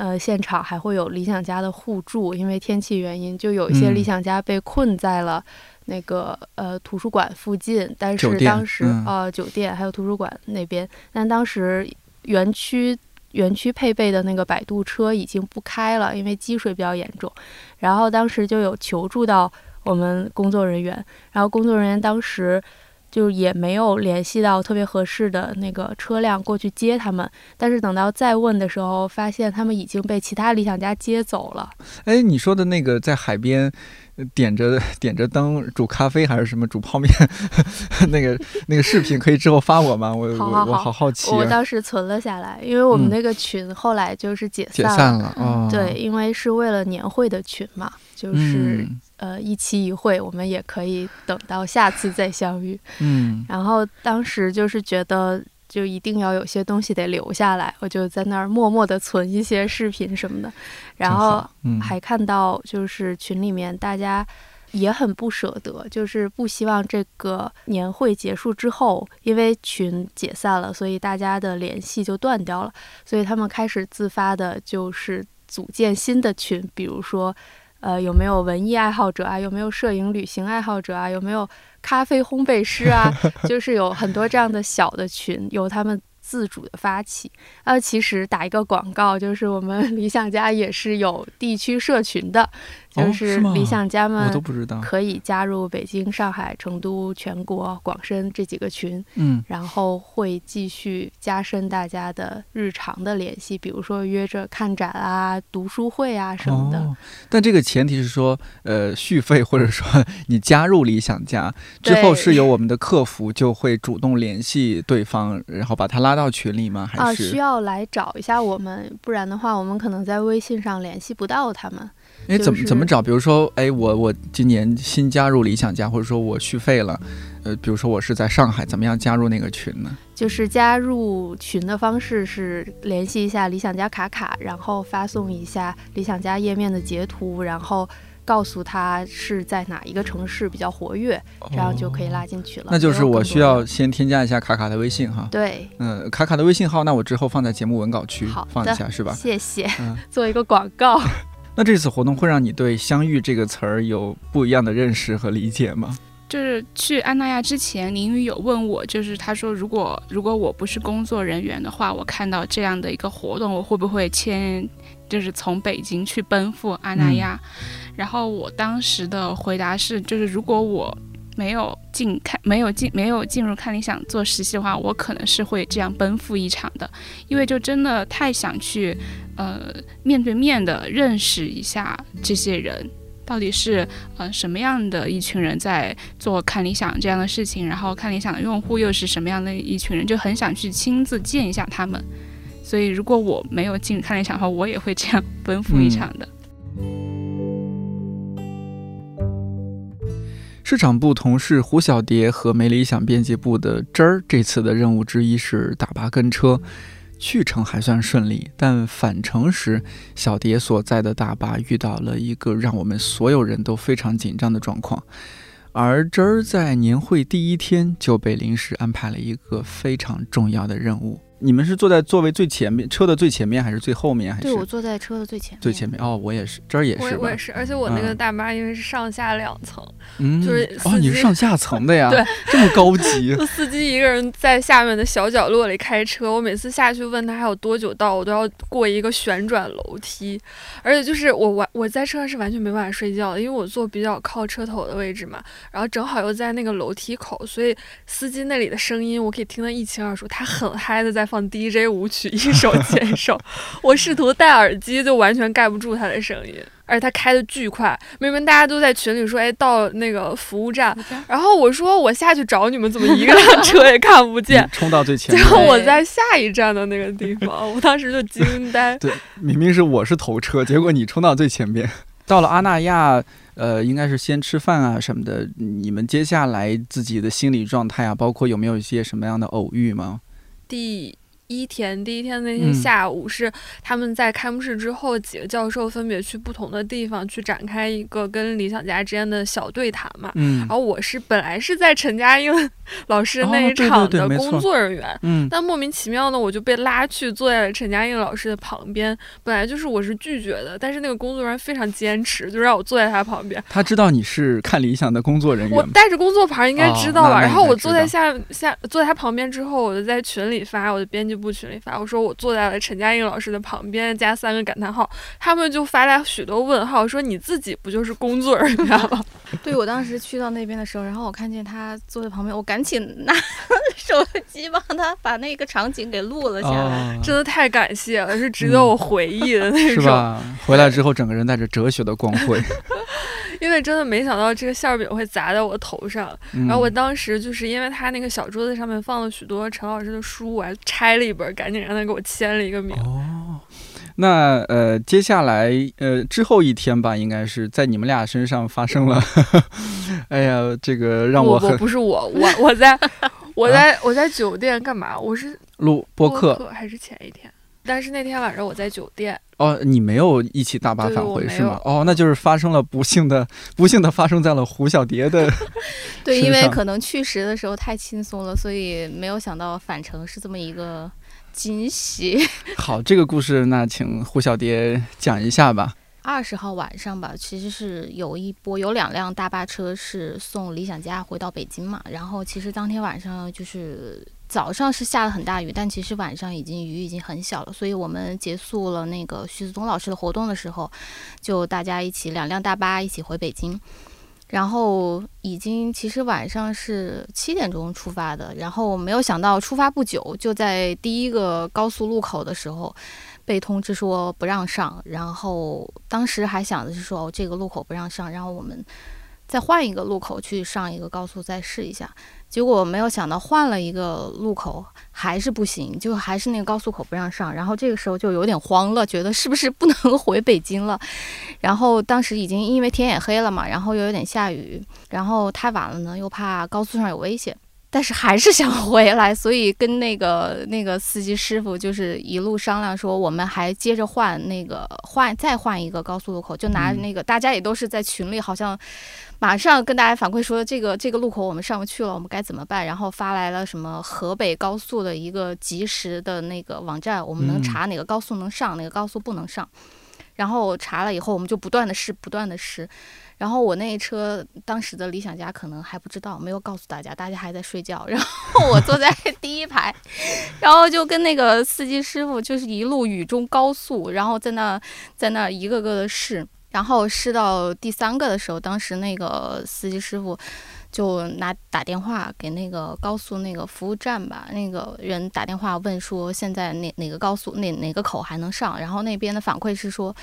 呃，现场还会有理想家的互助，因为天气原因，就有一些嗯理想家被困在了那个、呃图书馆附近，但是当时、嗯呃酒店还有图书馆那边，但当时园区园区配备的那个摆渡车已经不开了，因为积水比较严重。然后当时就有求助到我们工作人员，然后工作人员当时就也没有联系到特别合适的那个车辆过去接他们，但是等到再问的时候，发现他们已经被其他理想家接走了。哎，你说的那个在海边呃点着点着灯煮咖啡还是什么煮泡面，那个那个视频可以之后发我吗？我我我好好奇我啊。当时存了下来，因为我们嗯那个群后来就是解解散了。散了哦，对，，因为是为了年会的群嘛，就是、嗯呃一期一会，我们也可以等到下次再相遇。嗯然后当时就是觉得，就一定要有些东西得留下来，我就在那儿默默的存一些视频什么的，然后嗯还看到就是群里面大家。也很不舍得，就是不希望这个年会结束之后，因为群解散了，所以大家的联系就断掉了，所以他们开始自发的，就是组建新的群，比如说，呃，有没有文艺爱好者啊？有没有摄影旅行爱好者啊？有没有咖啡烘焙师啊？就是有很多这样的小的群，由他们自主的发起。呃，其实打一个广告，就是我们 理想家也是有地区社群的，就是理想家我们都不知道。可以加入北京、上海、成都、全国、广深这几个群，嗯，然后会继续加深大家的日常的联系，比如说约着看展啊、读书会啊什么的。哦，但这个前提是说，呃，续费或者说 你加入理想家之后，是由我们的客服就会主动联系对方，然后把他拉到群里吗？啊，还是？需要来找一下我们，不然的话，我们可能在微信上联系不到他们。哎，怎么怎么找？比如说，哎，我我今年新加入理想家，或者说我续费了，呃，比如说我是在上海，怎么样加入那个群呢？就是加入群的方式是联系一下理想家卡卡，然后发送一下理想家页面的截图，然后告诉他是在哪一个城市比较活跃，这样就可以拉进去了。哦那就是我需要先添加一下卡卡的微信哈。对，嗯、卡卡的微信号，那我之后放在节目文稿区好放一下是吧？谢谢，嗯做一个广告。那这次活动会让你对“相遇”这个词儿有不一样的认识和理解吗？就是去安那亚之前，林宇有问我，就是他说，如果如果我不是工作人员的话，我看到这样的一个活动，我会不会签，就是从北京去奔赴安那亚？然后我当时的回答是，就是如果我没有进看，没有进，没有进入看理想做实习的话，我可能是会这样奔赴一场的，因为就真的太想去，呃，面对面的认识一下这些人。到底是呃什么样的一群人在做看理想这样的事情，然后看理想的用户又是什么样的一群人，就很想去亲自见一下他们。所以如果我没有进看理想的话，我也会这样奔赴一场的。市场部同事胡小蝶和没理想编辑部的真儿，这次的任务之一是大巴跟车。去程还算顺利，但返程时，小蝶所在的大巴遇到了一个让我们所有人都非常紧张的状况。而真儿在年会第一天就被临时安排了一个非常重要的任务。你们是坐在座位最前面，车的最前面，还是最后面，还是对我坐在车的最前面，最前面？哦，我也是，这儿也是我也我也？是，而且我那个嗯大巴因为是上下两层，嗯，就是哦，你是上下层的呀？对，这么高级。司机一个人在下面的小角落里开车，我每次下去问他还有多久到，我都要过一个旋转楼梯，而且就是我完我在车上是完全没办法睡觉的，因为我坐比较靠车头的位置嘛，然后正好又在那个楼梯口，所以司机那里的声音我可以听得一清二楚，他很嗨的在放 DJ 舞曲，一首接一首，我试图戴耳机就完全盖不住他的声音。而且他开的巨快，明明大家都在群里说，哎，到那个服务站，然后我说我下去找你们，怎么一个辆车 也看不见？冲到最前结面。果我在下一站的那个地方，我当时就惊呆。对，明明是我是头车，结果你冲到最前面。到了阿那亚，呃，应该是先吃饭啊什么的。你们接下来自己的心理状态啊，包括有没有一些什么样的偶遇吗？第一天，第一天那嗯天下午是他们在开幕式之后，几个教授分别去不同的地方去展开一个跟理想家之间的小对谈嘛。嗯然后我是本来是在陈佳映 老师哦那一对对场的工作人员，嗯，但莫名其妙呢我就被拉去坐在了陈佳映老师的旁边。本来就是我是拒绝的，但是那个工作人员非常坚持，就让我坐在他旁边。他知道你是看理想的工作人员？我带着工作牌应该知道吧？哦那那然后我坐在下下坐在他旁边之后，我就在群里发，我的编辑部群里发，我说我坐在了陈佳映老师的旁边，加三个感叹号，他们就发来许多问号，说你自己不就是工作人员吗？对我当时去到那边的时候，然后我看见他坐在旁边，我赶紧拿 手机帮他把那个场景给录了下来。哦，真的太感谢了，是值得我回忆的那种。是吧？回来之后，整个人带着哲学的光辉。因为真的没想到这个馅儿饼会砸在我头上，嗯然后我当时就是因为他那个小桌子上面放了许多陈老师的书，我还拆了一本，赶紧让他给我签了一个名。哦，那呃，接下来呃之后一天吧，应该是在你们俩身上发生了，哎呀，这个让我不很不是我，我我在 我在我在酒店干嘛？我是录播客客还是前一天？但是那天晚上我在酒店，哦，你没有一起大巴返回是吗？哦，那就是发生了不幸的，不幸的发生在了胡小蝶的对，因为可能去时的时候太轻松了，所以没有想到返程是这么一个惊喜。好，这个故事那请胡小蝶讲一下吧。二十号晚上吧，其实是有一波有两辆大巴车是送理想家回到北京嘛，然后其实当天晚上就是早上是下了很大雨，但其实晚上已经雨已经很小了。所以我们结束了那个徐子东老师的活动的时候，就大家一起两辆大巴一起回北京。然后已经其实晚上是七点钟出发的，然后没有想到出发不久，就在第一个高速路口的时候被通知说不让上。然后当时还想的是说哦这个路口不让上，然后我们再换一个路口去上一个高速再试一下。结果没有想到换了一个路口还是不行，就还是那个高速口不让上。然后这个时候就有点慌了，觉得是不是不能 回北京了？然后当时已经因为天也黑了嘛，然后又有点下雨，然后太晚了呢，又怕高速上有危险，但是还是想回来，所以跟那个那个司机师傅就是一路商量说，我们还接着换那个换再换一个高速路口，就拿那个大家也都是在群里好像。马上跟大家反馈说，这个这个路口我们上不去了，我们该怎么办？然后发来了什么河北高速的一个及时的那个网站，我们能查哪个高速能上，哪个高速不能上。然后查了以后，我们就不断的试，不断的试。然后我那车当时的理想家可能还不知道，没有告诉大家，大家还在睡觉。然后我坐在 第一排，然后就跟那个司机师傅就是一路雨中高速，然后在那在那一个个的试。然后试到第三个的时候，当时那个司机师傅就拿打电话给那个高速那个服务站吧，那个人打电话问说现在哪哪个高速哪哪个口还能上？然后那边的反馈是说，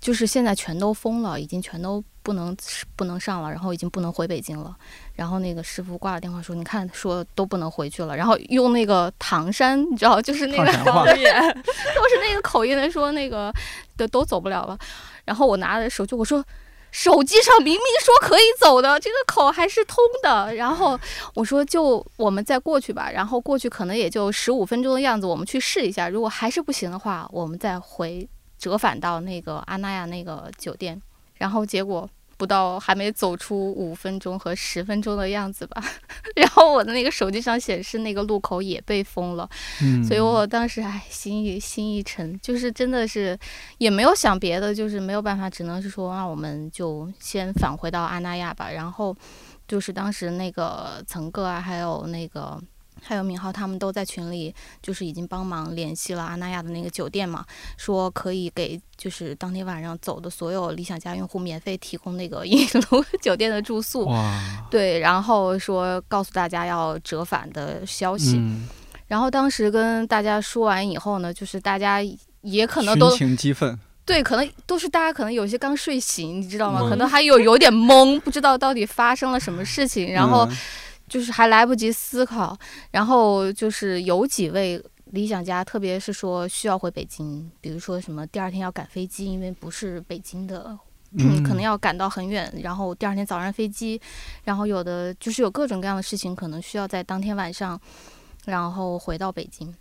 就是现在全都封了，已经全都不能不能上了，然后已经不能回北京了。然后那个师傅挂了电话说，你看说都不能回去了。然后用那个唐山，你知道，就是那个唐 都是那个口音的说那个的都走不了了。然后我拿着手机，我说，手机上明明说可以走的，这个口还是通的。然后我说，就我们再过去吧。然后过去可能也就十五分钟的样子，我们去试一下。如果还是不行的话，我们再回折返到那个阿那亚那个酒店。然后结果。不到还没走出五分钟和十分钟的样子吧，然后我的那个手机上显示那个路口也被封了，嗯，所以我当时唉心一心一沉，就是真的是也没有想别的，就是没有办法，只能是说那我们就先返回到阿那亚吧。然后就是当时那个曾哥啊，还有那个。还有明浩他们都在群里，就是已经帮忙联系了阿那亚的那个酒店嘛，说可以给就是当天晚上走的所有理想家用户免费提供那个 印度酒店的住宿。对，然后说告诉大家要折返的消息。嗯，然后当时跟大家说完以后呢，就是大家也可能都群情激愤。对，可能都是大家可能有些刚睡醒，你知道吗？懵可能还有有点懵，不知道到底发生了什么事情，然后。嗯就是还来不及思考，然后就是有几位理想家，特别是说需要回北京，比如说什么第二天要赶飞机，因为不是北京的，嗯可能要赶到很远，然后第二天早上飞机，然后有的就是有各种各样的事情，可能需要在当天晚上，然后回到北京。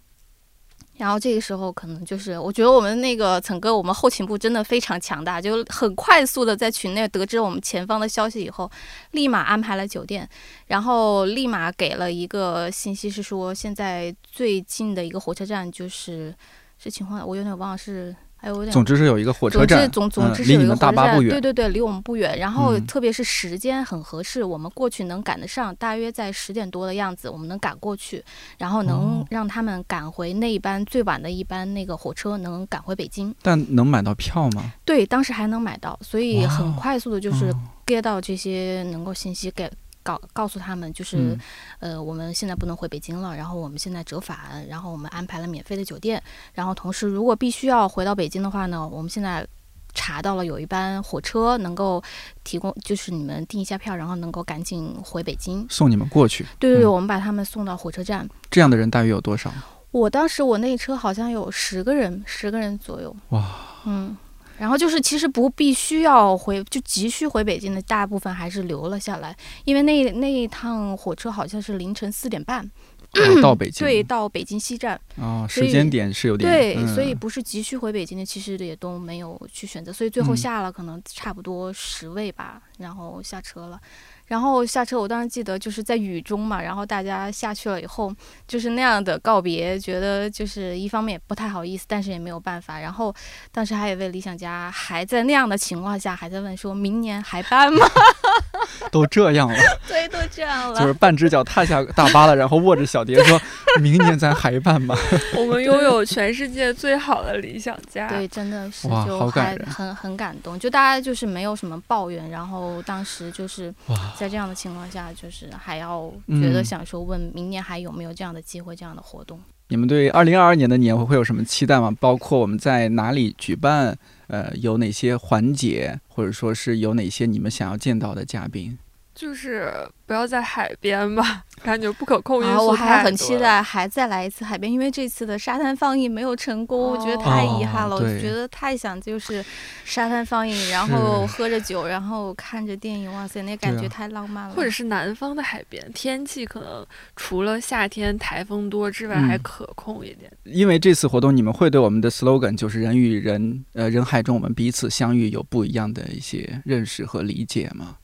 然后这个时候可能就是，我觉得我们那个曾哥，我们后勤部真的非常强大，就很快速的在群内得知我们前方的消息以后，立马安排了酒店，然后立马给了一个信息，是说现在最近的一个火车站就是是情况，我有点忘了是，还有点总之是有一个火车站，总总嗯离你们之是有一个火车站，大巴不远对对对，离我们不远。然后嗯特别是时间很合适，我们过去能赶得上，大约在十点多的样子，我们能赶过去，然后能哦让他们赶回那一班最晚的一班那个火车，能赶回北京。但能买到票吗？对，当时还能买到，所以很快速的就是哦 get 到这些能够信息给。告告诉他们，就是、嗯呃，我们现在不能回北京了，然后我们现在折返，然后我们安排了免费的酒店，然后同时如果必须要回到北京的话呢，我们现在查到了有一班火车能够提供，就是你们订一下票，然后能够赶紧回北京。送你们过去。对对对，嗯我们把他们送到火车站。这样的人大约有多少？我当时我那车好像有十个人，十个人左右。哇，嗯，然后就是其实不必须要回，就急需回北京的大部分还是留了下来，因为那那一趟火车好像是凌晨四点半，哦到北京对，到北京西站。哦，时间点是有点对，嗯所以不是急需回北京的，其实也都没有去选择，所以最后嗯下了可能差不多十位吧，然后下车了。然后下车，我当时记得就是在雨中嘛，然后大家下去了以后，就是那样的告别，觉得就是一方面也不太好意思，但是也没有办法。然后当时还有一位理想家还在那样的情况下还在问说，明年还办吗？都这样了，对，都这样了。就是半只脚踏下大巴了，然后握着小碟说：“明年咱还办吧。我们拥有全世界最好的理想家。对，真的是哇就还好感人很很感动，就大家就是没有什么抱怨，然后当时就是在这样的情况下，就是还要觉得嗯想说问明年还有没有这样的机会、这样的活动。你们对二零二二年的年会会有什么期待吗？包括我们在哪里举办？呃，有哪些环节，或者说是有哪些你们想要见到的嘉宾？就是不要在海边吧，感觉不可控因啊，素我还太多了。很期待还再来一次海边，因为这次的沙滩放映没有成功，我觉得太遗憾了。我觉得太想就是沙滩放映，然后喝着酒，然后看着电影，哇塞，那感觉太浪漫了。或者是南方的海边，天气可能除了夏天台风多之外，嗯还可控一点。因为这次活动，你们会对我们的 slogan 就是“人与人，呃，人海中我们彼此相遇”有不一样的一些认识和理解吗？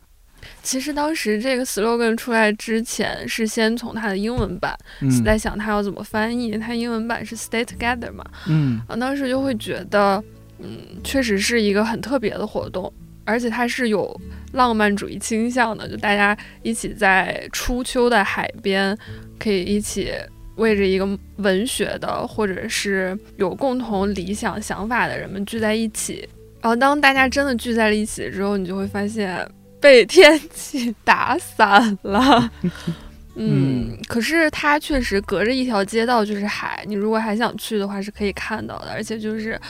其实当时这个 slogan 出来之前，是先从它的英文版，嗯在想它要怎么翻译。它英文版是 “stay together” 嘛，嗯啊，当时就会觉得，嗯，确实是一个很特别的活动，而且它是有浪漫主义倾向的，就大家一起在初秋的海边，可以一起为着一个文学的，或者是有共同理想想法的人们聚在一起。然后当大家真的聚在了一起之后，你就会发现被天气打散了。嗯，可是它确实隔着一条街道就是海，你如果还想去的话是可以看到的，而且就是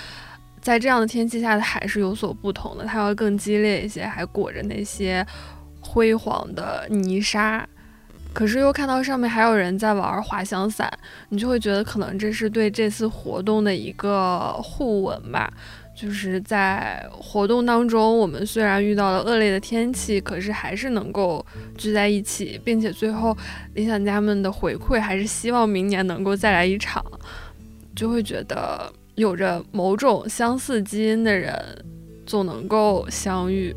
在这样的天气下的海是有所不同的，它要更激烈一些，还裹着那些辉煌的泥沙。可是又看到上面还有人在玩滑翔伞，你就会觉得可能这是对这次活动的一个互文吧。就是在活动当中，我们虽然遇到了恶劣的天气，可是还是能够聚在一起，并且最后理想家们的回馈还是希望明年能够再来一场，就会觉得有着某种相似基因的人总能够相遇。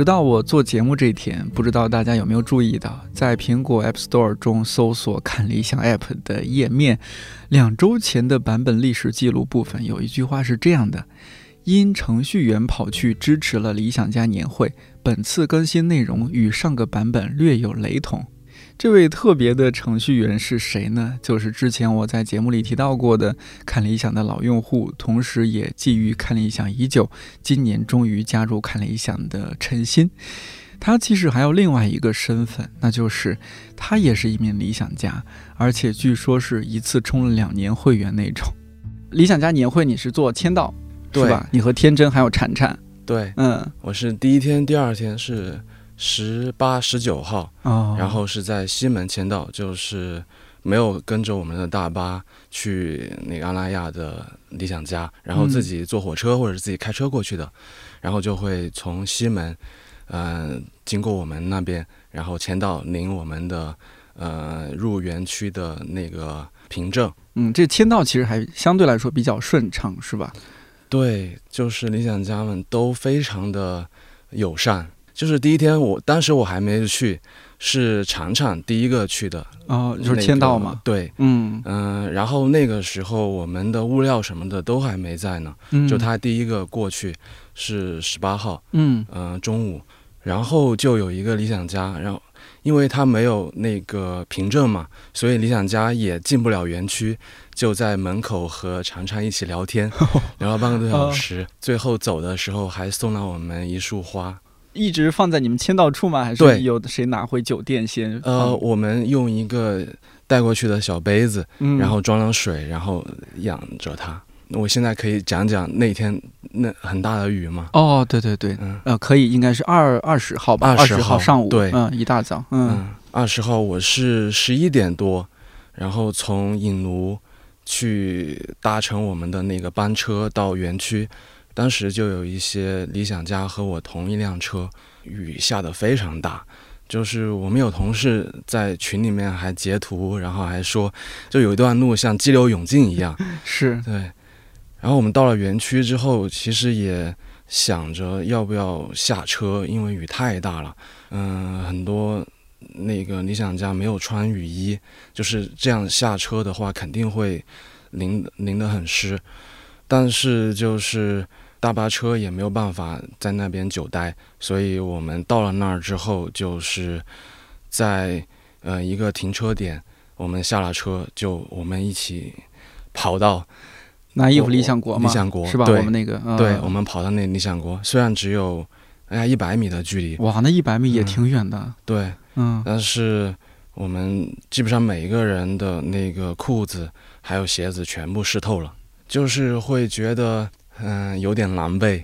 直到我做节目这一天，不知道大家有没有注意到，在苹果 App Store 中搜索“看理想 App” 的页面，两周前的版本历史记录部分有一句话是这样的：“因程序员跑去支持了理想家年会，本次更新内容与上个版本略有雷同。”这位特别的程序员是谁呢？就是之前我在节目里提到过的看理想的老用户，同时也觊觎看理想已久，今年终于加入看理想的陈鑫。他其实还有另外一个身份，那就是他也是一名理想家，而且据说是一次充了两年会员那种。理想家年会你是做签到是对吧？你和天真还有铲铲，对，嗯我是第一天、第二天是十八、十九号，哦，然后是在西门签到，就是没有跟着我们的大巴去那个阿拉亚的理想家，然后自己坐火车或者是自己开车过去的，然后就会从西门，呃，经过我们那边，然后签到领我们的呃入园区的那个凭证。嗯，这签到其实还相对来说比较顺畅，是吧？对，就是理想家们都非常的友善。就是第一天我，当时我还没去，是常常第一个去的，哦，就是签到嘛。对，嗯嗯、然后那个时候我们的物料什么的都还没在呢，嗯，就他第一个过去是十八号，嗯嗯、中午，然后就有一个理想家，然后因为他没有那个凭证嘛，所以理想家也进不了园区，就在门口和常常一起聊天，聊了半个多小时，最后走的时候还送了我们一束花。一直放在你们签到处吗？还是对。有谁拿回酒店先？呃，我们用一个带过去的小杯子，嗯，然后装上水，然后养着它。我现在可以讲讲那天那很大的雨吗？哦，对对对，嗯。呃，可以，应该是二二十号吧，20十号号上午，对。嗯，一大早，嗯。嗯，二十号我是十一点多，然后从影庐去搭乘我们的那个班车到园区，当时就有一些理想家和我同一辆车，雨下得非常大。就是我们有同事在群里面还截图，然后还说，就有一段路像激流勇进一样，是，对，然后我们到了园区之后，其实也想着要不要下车，因为雨太大了。嗯、很多那个理想家没有穿雨衣，就是这样下车的话，肯定会淋淋得很湿。但是就是大巴车也没有办法在那边久待，所以我们到了那儿之后，就是在呃一个停车点，我们下了车，就我们一起跑到拿衣服理想国嘛，理想国是吧？我们那个，嗯。对，我们跑到那理想国，虽然只有哎呀一百米的距离，哇，那一百米也嗯挺远的，对，嗯。但是我们基本上每一个人的那个裤子还有鞋子全部湿透了，就是会觉得嗯、有点狼狈，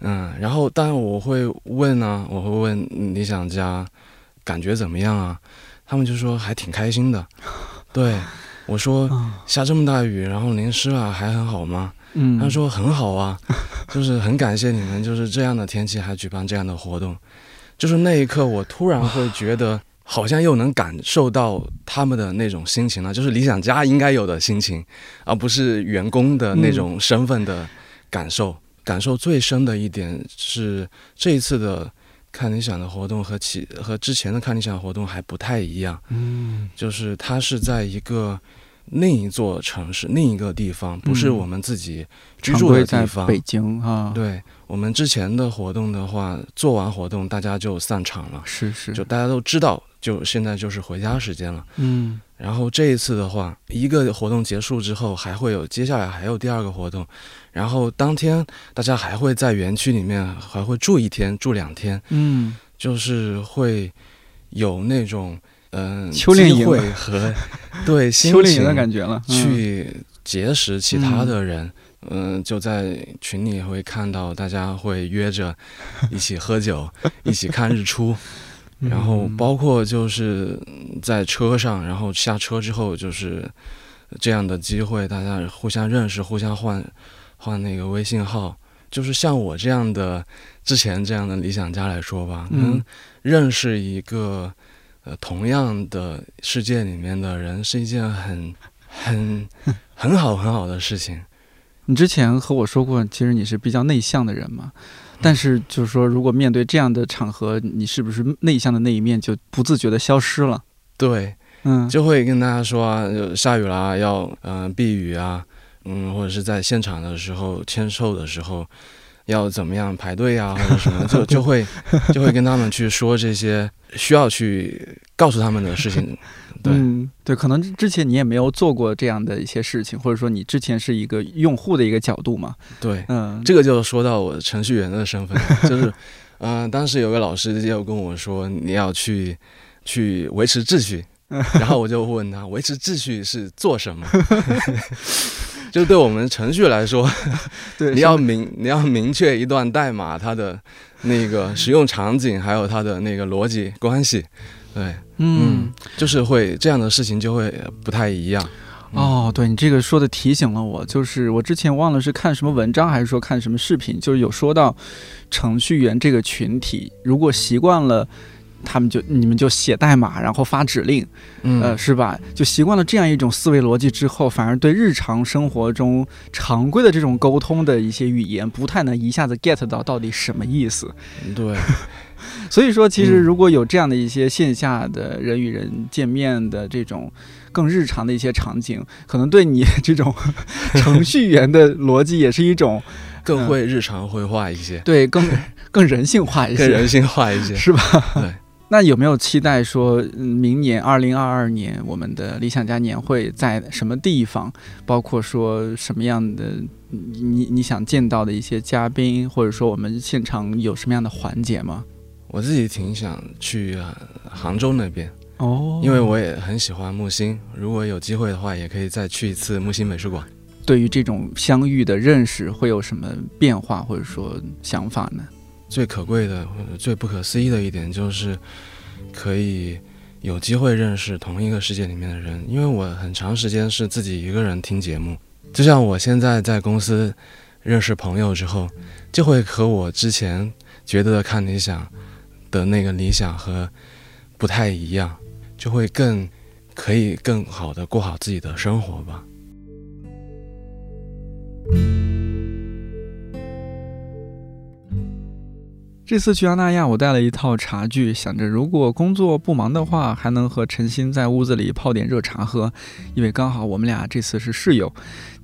嗯，然后但我会问啊，我会问嗯理想家感觉怎么样啊？他们就说还挺开心的，对我说啊下这么大雨，然后淋湿了还很好吗？嗯，他说很好啊，就是很感谢你们，就是这样的天气还举办这样的活动，就是那一刻我突然会 觉得，好像又能感受到他们的那种心情了，就是理想家应该有的心情，而不是员工的那种身份的感受。感受最深的一点是这一次的看理想的活动和其和之前的看理想活动还不太一样，嗯就是它是在一个另一座城市、另一个地方，不是嗯我们自己居住的地方。北京啊，，对我们之前的活动的话，做完活动大家就散场了，是是，就大家都知道，就现在就是回家时间了。嗯然后这一次的话，一个活动结束之后，还会有接下来还有第二个活动，然后当天大家还会在园区里面还会住一天、住两天，嗯，就是会有那种嗯、秋令营会和对心秋令营的感觉了，嗯。去结识其他的人。嗯，就在群里会看到大家会约着一起喝酒，一起看日出，嗯然后包括就是在车上，然后下车之后就是这样的机会，大家互相认识，互相换换那个微信号。就是像我这样的之前这样的理想家来说吧，嗯能认识一个呃同样的世界里面的人，是一件很很很好很好的事情。你之前和我说过，其实你是比较内向的人嘛，但是就是说，如果面对这样的场合，你是不是内向的那一面就不自觉的消失了？对，嗯，就会跟大家说啊，就下雨啦，要嗯、呃避雨啊，嗯，或者是在现场的时候签售的时候要怎么样排队啊，或者什么，就就会就会跟他们去说这些需要去告诉他们的事情。对，嗯，对，可能之前你也没有做过这样的一些事情，或者说你之前是一个用户的一个角度嘛，对，嗯，这个就说到我程序员的身份，就是，嗯、当时有个老师就跟我说，你要去去维持秩序，然后我就问他，维持秩序是做什么？就对我们程序来说，对，你要明你要明确一段代码它的那个使用场景，还有它的那个逻辑关系，对，嗯。就是会这样的事情就会不太一样。嗯哦，对你这个说的提醒了我，就是我之前忘了是看什么文章还是说看什么视频，就是有说到程序员这个群体，如果习惯了。他们就你们就写代码，然后发指令，嗯，呃，是吧？就习惯了这样一种思维逻辑之后，反而对日常生活中常规的这种沟通的一些语言，不太能一下子 get 到到底什么意思。对，所以说，其实嗯如果有这样的一些线下的人与人见面的这种更日常的一些场景，可能对你这种 程序员的逻辑也是一种 更会日常绘画一些，对更更人性化一些，更人性化一些。是吧？对。那有没有期待说，嗯明年二零二二年我们的理想家年会在什么地方？包括说什么样的你你你想见到的一些嘉宾，或者说我们现场有什么样的环节吗？我自己挺想去、呃杭州那边，哦因为我也很喜欢木星。如果有机会的话，也可以再去一次木星美术馆。对于这种相遇的认识会有什么变化，或者说想法呢？最可贵的或者最不可思议的一点就是，可以有机会认识同一个世界里面的人。因为我很长时间是自己一个人听节目，就像我现在在公司认识朋友之后，就会和我之前觉得看理想的那个理想和不太一样，就会更可以更好的过好自己的生活吧。这次去阿那亚，我带了一套茶具，想着如果工作不忙的话，还能和陈鑫在屋子里泡点热茶喝，因为刚好我们俩这次是室友。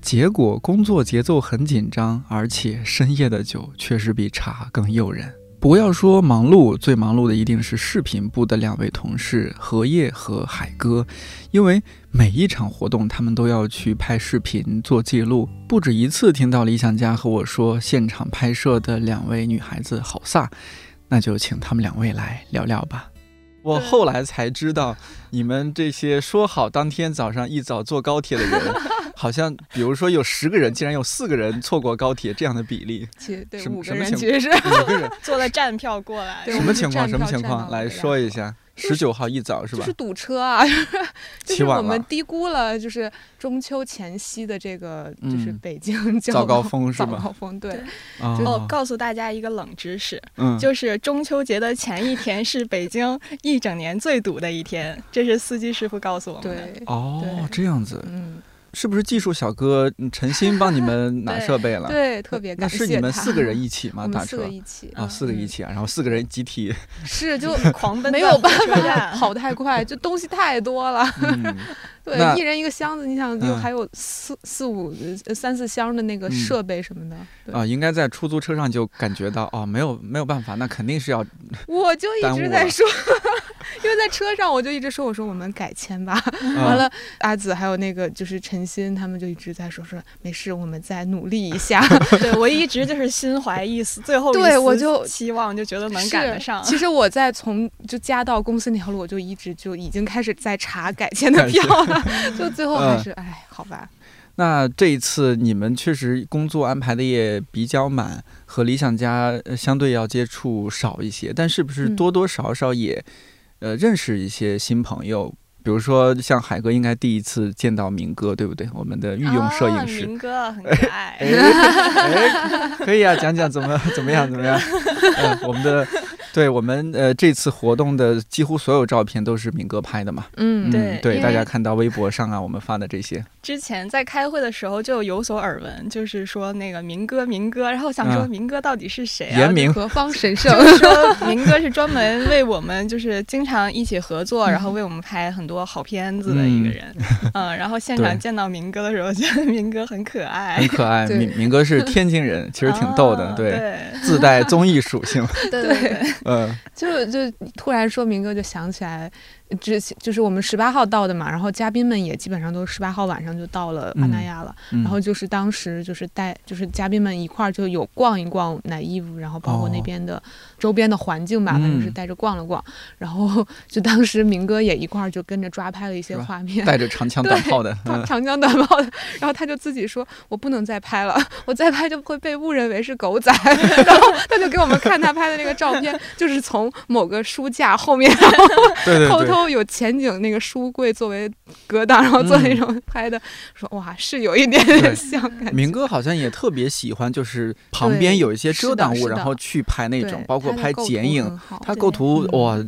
结果工作节奏很紧张，而且深夜的酒确实比茶更诱人。不要说忙碌，最忙碌的一定是视频部的两位同事荷叶和海哥，因为每一场活动他们都要去拍视频做记录。不止一次听到理想家和我说现场拍摄的两位女孩子好飒，那就请他们两位来聊聊吧。我后来才知道，你们这些说好当天早上一早坐高铁的人，好像比如说有十个人，竟然有四个人错过高铁，这样的比例。其实对什么五个人什么情其实是五个人 坐了站票过来，什么情况？什么情况？来说一下。十九号一早是吧就是？堵车啊，就是我们低估了，就是中秋前夕的这个就是嗯北京较早高峰是早吧高峰对，啊哦，告诉大家一个冷知识，嗯，就是中秋节的前一天是北京一整年最堵的一天，这是司机师傅告诉我们的。对，哦，这样子，嗯，是不是技术小哥嗯 陈鑫帮你们拿设备了？对，特别感谢是你们四个人一起吗？打车四个？一起啊，四个一嗯起啊，然后四个人集体，是就 狂奔没有办法站跑太快，就东西太多了。嗯，对，一人一个箱子，你想就还有四四五呃三四箱的那个嗯设备什么的，对啊，应该在出租车上就感觉到哦，没有没有办法，那肯定是要 我就一直在说，因为在车上我就一直说，我说我们改签吧。完啊了，阿紫还有那个就是陈鑫，他们就一直在说说没事，我们再努力一下。对我一直就是心怀一丝，最后一对丝我就期望，就觉得能赶得是上。其实我在从就家到公司那条路，我就一直就已经开始在查改签的票了，就最后还嗯是哎，好吧。那这一次你们确实工作安排的也比较满，和理想家呃相对要接触少一些，但是不是嗯多多少少也、呃认识一些新朋友？比如说像海哥应该第一次见到明哥，对不对？我们的御用摄影师。啊、明哥很可爱。哎哎，可以啊，讲讲怎么怎么样怎么样？呃，我们的，对我们呃这次活动的几乎所有照片都是明哥拍的嘛。嗯对对，大家看到微博上啊，我们发的这些，之前在开会的时候就有所耳闻，就是说那个明哥明哥，然后想说嗯明哥到底是谁啊？何方神圣？就是 说明哥是专门为我们就是经常一起合作，然后为我们拍很多好片子的一个人。嗯，然后现场见到明哥的时候，觉得明哥很可爱很。可爱。对明明哥是天津人，其实挺逗的，啊对，对自带综艺属性。对 对对，嗯。就就突然说明哥就想起来，之前就是我们十八号到的嘛，然后嘉宾们也基本上都十八号晚上就到了阿那亚了，嗯然后就是当时就是带就是嘉宾们一块儿就有逛一逛奶衣服，然后包括那哦边的周边的环境吧，反正是嗯带着逛了逛，然后就当时明哥也一块儿就跟着抓拍了一些画面。带着长枪短炮的，长枪，短炮的，然后他就自己说：“我不能再拍了，我再拍就会被误认为是狗仔。”然后他就给我们看他拍的那个照片，就是从某个书架后面，然后对对对。偷偷有前景那个书柜作为隔挡，然后做那嗯种拍的，说哇是有一点点 像感觉。明哥好像也特别喜欢，就是旁边有一些遮挡物，然后去拍那种，包括拍剪影，他构图嗯哇，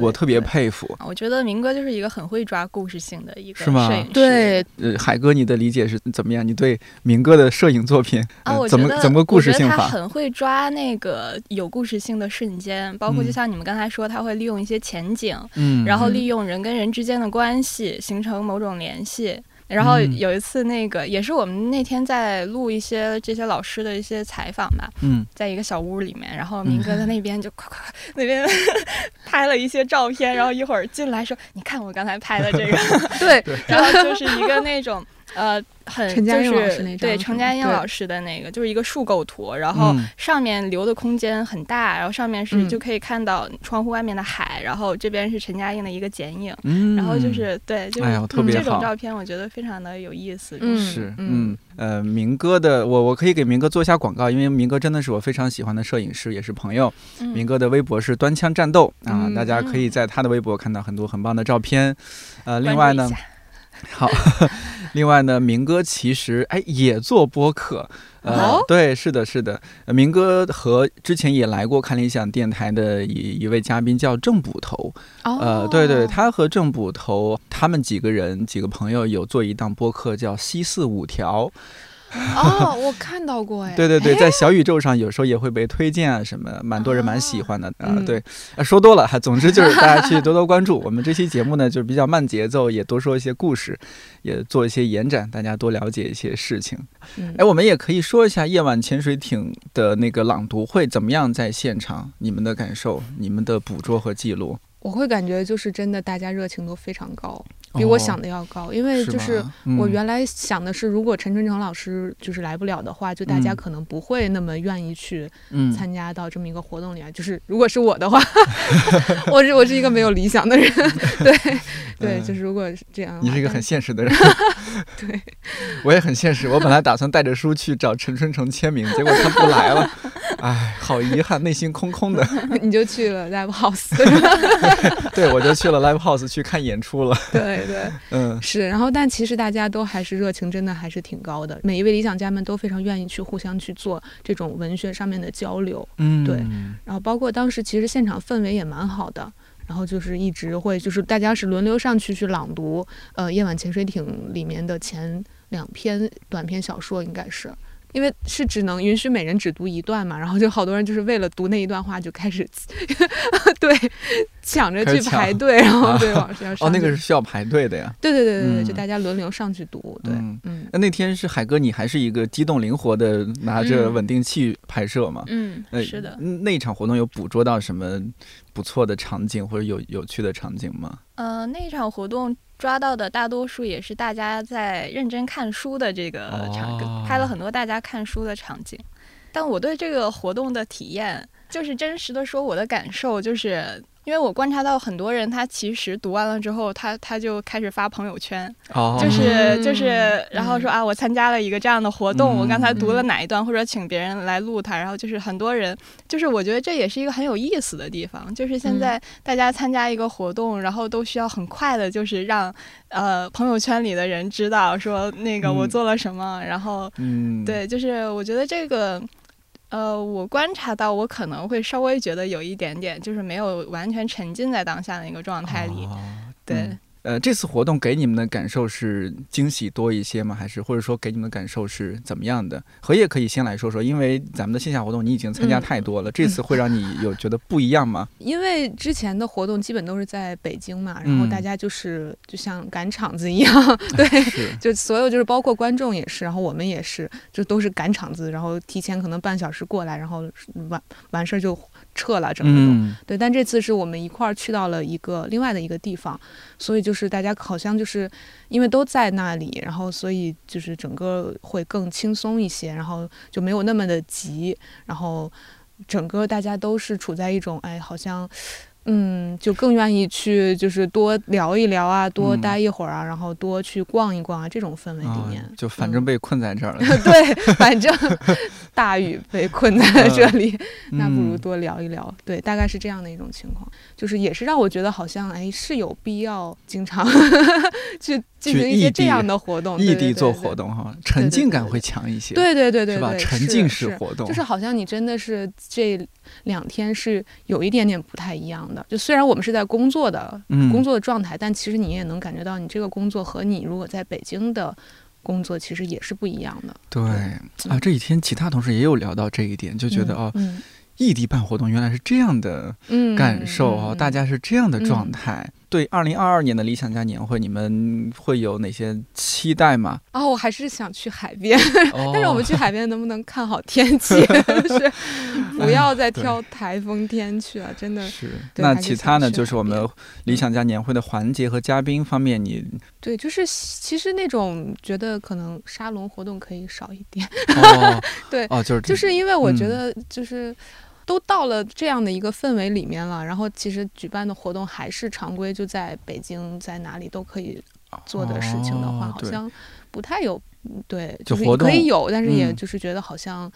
我特别佩服。我觉得明哥就是一个很会抓故事性的一个是吗摄影师。对，呃，海哥，你的理解是怎么样？你对明哥的摄影作品，啊，呃我觉得怎么怎么个故事性我觉得他法？很会抓那个有故事性的瞬间，包括就嗯像你们刚才说，他会利用一些前景，嗯，嗯然后利用人跟人之间的关系形成某种联系。然后嗯有一次，那个也是我们那天在录一些这些老师的一些采访吧，嗯在一个小屋里面，然后明哥在那边就快快快那边 拍了一些照片，然后一会儿进来说：“你看我刚才拍的这个。” 对，然后就是一个那种呃很就是对陈嘉映对老师的那个，就是一个竖构图，然后嗯上面留的空间很大，然后上面是嗯就可以看到窗户外面的海，然后这边是陈嘉映的一个剪影，嗯，然后就是对，就是特别这种照片，我觉得非常的有意思。嗯是，嗯嗯，呃，明哥的，我我可以给明哥做一下广告，因为明哥真的是我非常喜欢的摄影师，也是朋友。嗯明哥的微博是端枪战斗啊，嗯大家可以在他的微博看到很多很棒的照片。呃，另外呢 好，另外呢，明哥其实哎也做播客，呃，哦对，是的，是的，呃明哥和之前也来过看理想电台的一一位嘉宾叫郑捕头，呃，对对，哦他和郑捕头他们几个人几个朋友有做一档播客叫《西四五条》，哦，我看到过哎。对对对，在小宇宙上有时候也会被推荐啊，什么蛮多人蛮喜欢的啊。嗯对，啊说多了，哈，总之就是大家去多多关注我们这期节目呢，就是比较慢节奏，也多说一些故事，也做一些延展，大家多了解一些事情。嗯哎，我们也可以说一下夜晚潜水艇的那个朗读会怎么样，在现场你们的感受、你们的捕捉和记录。我会感觉就是真的，大家热情都非常高，比我想的要高。因为就是我原来想的是，如果陈春成老师就是来不了的话，就大家嗯可能不会那么愿意去嗯参加到这么一个活动里来。就是如果是我的话，我是我是一个没有理想的人，对对，嗯就是如果是这样的话，你是一个很现实的人，对，我也很现实。我本来打算带着书去找陈春成签名，结果他不来了，哎，好遗憾，内心空空的。你就去了 live house，对，我就去了 live house 去看演出了。对对。嗯，是，然后但其实大家都还是热情，真的还是挺高的。每一位理想家们都非常愿意去互相去做这种文学上面的交流，嗯对。然后包括当时其实现场氛围也蛮好的，然后就是一直会就是大家是轮流上去去朗读，呃，《夜晚潜水艇》里面的前两篇短篇小说，应该是。因为是只能允许每人只读一段嘛，然后就好多人就是为了读那一段话就开始，对，抢着去排队，然后对啊往上要上哦，那个是需要排队的呀。对对对对对，嗯。就大家轮流上去读，对，嗯。嗯。那那天是海哥，你还是一个机动灵活的拿着嗯。稳定器拍摄嘛？嗯呃是的。嗯那一场活动有捕捉到什么不错的场景或者有有趣的场景吗？呃，那场活动抓到的大多数也是大家在认真看书的这个场景，哦拍了很多大家看书的场景。但我对这个活动的体验，就是真实的说，我的感受就是。因为我观察到很多人，他其实读完了之后，他他就开始发朋友圈，哦。就是就是，嗯然后说啊，我参加了一个这样的活动，我刚才读了嗯。哪一段，或者请别人来录他，然后就是很多人，就是我觉得这也是一个很有意思的地方，就是现在大家参加一个活动，然后都需要很快的，就是让呃朋友圈里的人知道说那个我嗯。做了什么，然后嗯，对，就是我觉得这个。呃，我观察到，我可能会稍微觉得有一点点，就是没有完全沉浸在当下的一个状态里。哦对，嗯呃，这次活动给你们的感受是惊喜多一些吗？还是或者说给你们的感受是怎么样的？何叶可以先来说说，因为咱们的线下活动你已经参加嗯太多了，这次会让你有觉得不一样吗？因为之前的活动基本都是在北京嘛，然后嗯大家就是就像赶场子一样，对，就所有就是包括观众也是，然后我们也是，就都是赶场子，然后提前可能半小时过来，然后完完事儿就撤了，整个都。嗯对，但这次是我们一块儿去到了一个另外的一个地方，所以就是大家好像就是因为都在那里，然后所以就是整个会更轻松一些，然后就没有那么的急，然后整个大家都是处在一种哎好像。嗯，就更愿意去，就是多聊一聊啊，多嗯待一会儿啊，然后多去逛一逛啊，这种氛围里啊面。就反正被困在这儿了，对，反正大雨被困在这里，那不如嗯多聊一聊。对，大概是这样的一种情况，就是也是让我觉得好像哎是有必要经常 去进行一些这样的活动，异地做活动哈，沉浸感会强一些。对对对对是吧对，沉浸式活动就是好像你真的是这两天是有一点点不太一样的。就虽然我们是在工作的、嗯工作的状态，但其实你也能感觉到，你这个工作和你如果在北京的工作其实也是不一样的。对啊，这几天其他同事也有聊到这一点，就觉得哦，嗯异地办活动原来是这样的嗯感受哦，嗯大家是这样的状嗯态。对，二零二二年的理想家年会，你们会有哪些期待吗？啊、我还是想去海边，哦 但是我们去海边能不能看好天气？就是不要再挑台风天去了，真的是。那其他呢？就是我们理想家年会的环节和嘉宾方面，你对，就是其实那种觉得可能沙龙活动可以少一点。哦 对，哦，就是就是因为我觉嗯得就是。都到了这样的一个氛围里面了，然后其实举办的活动还是常规，就在北京，在哪里都可以做的事情的话，哦好像不太有，嗯对，就是可以有，但是也嗯。就是觉得好像，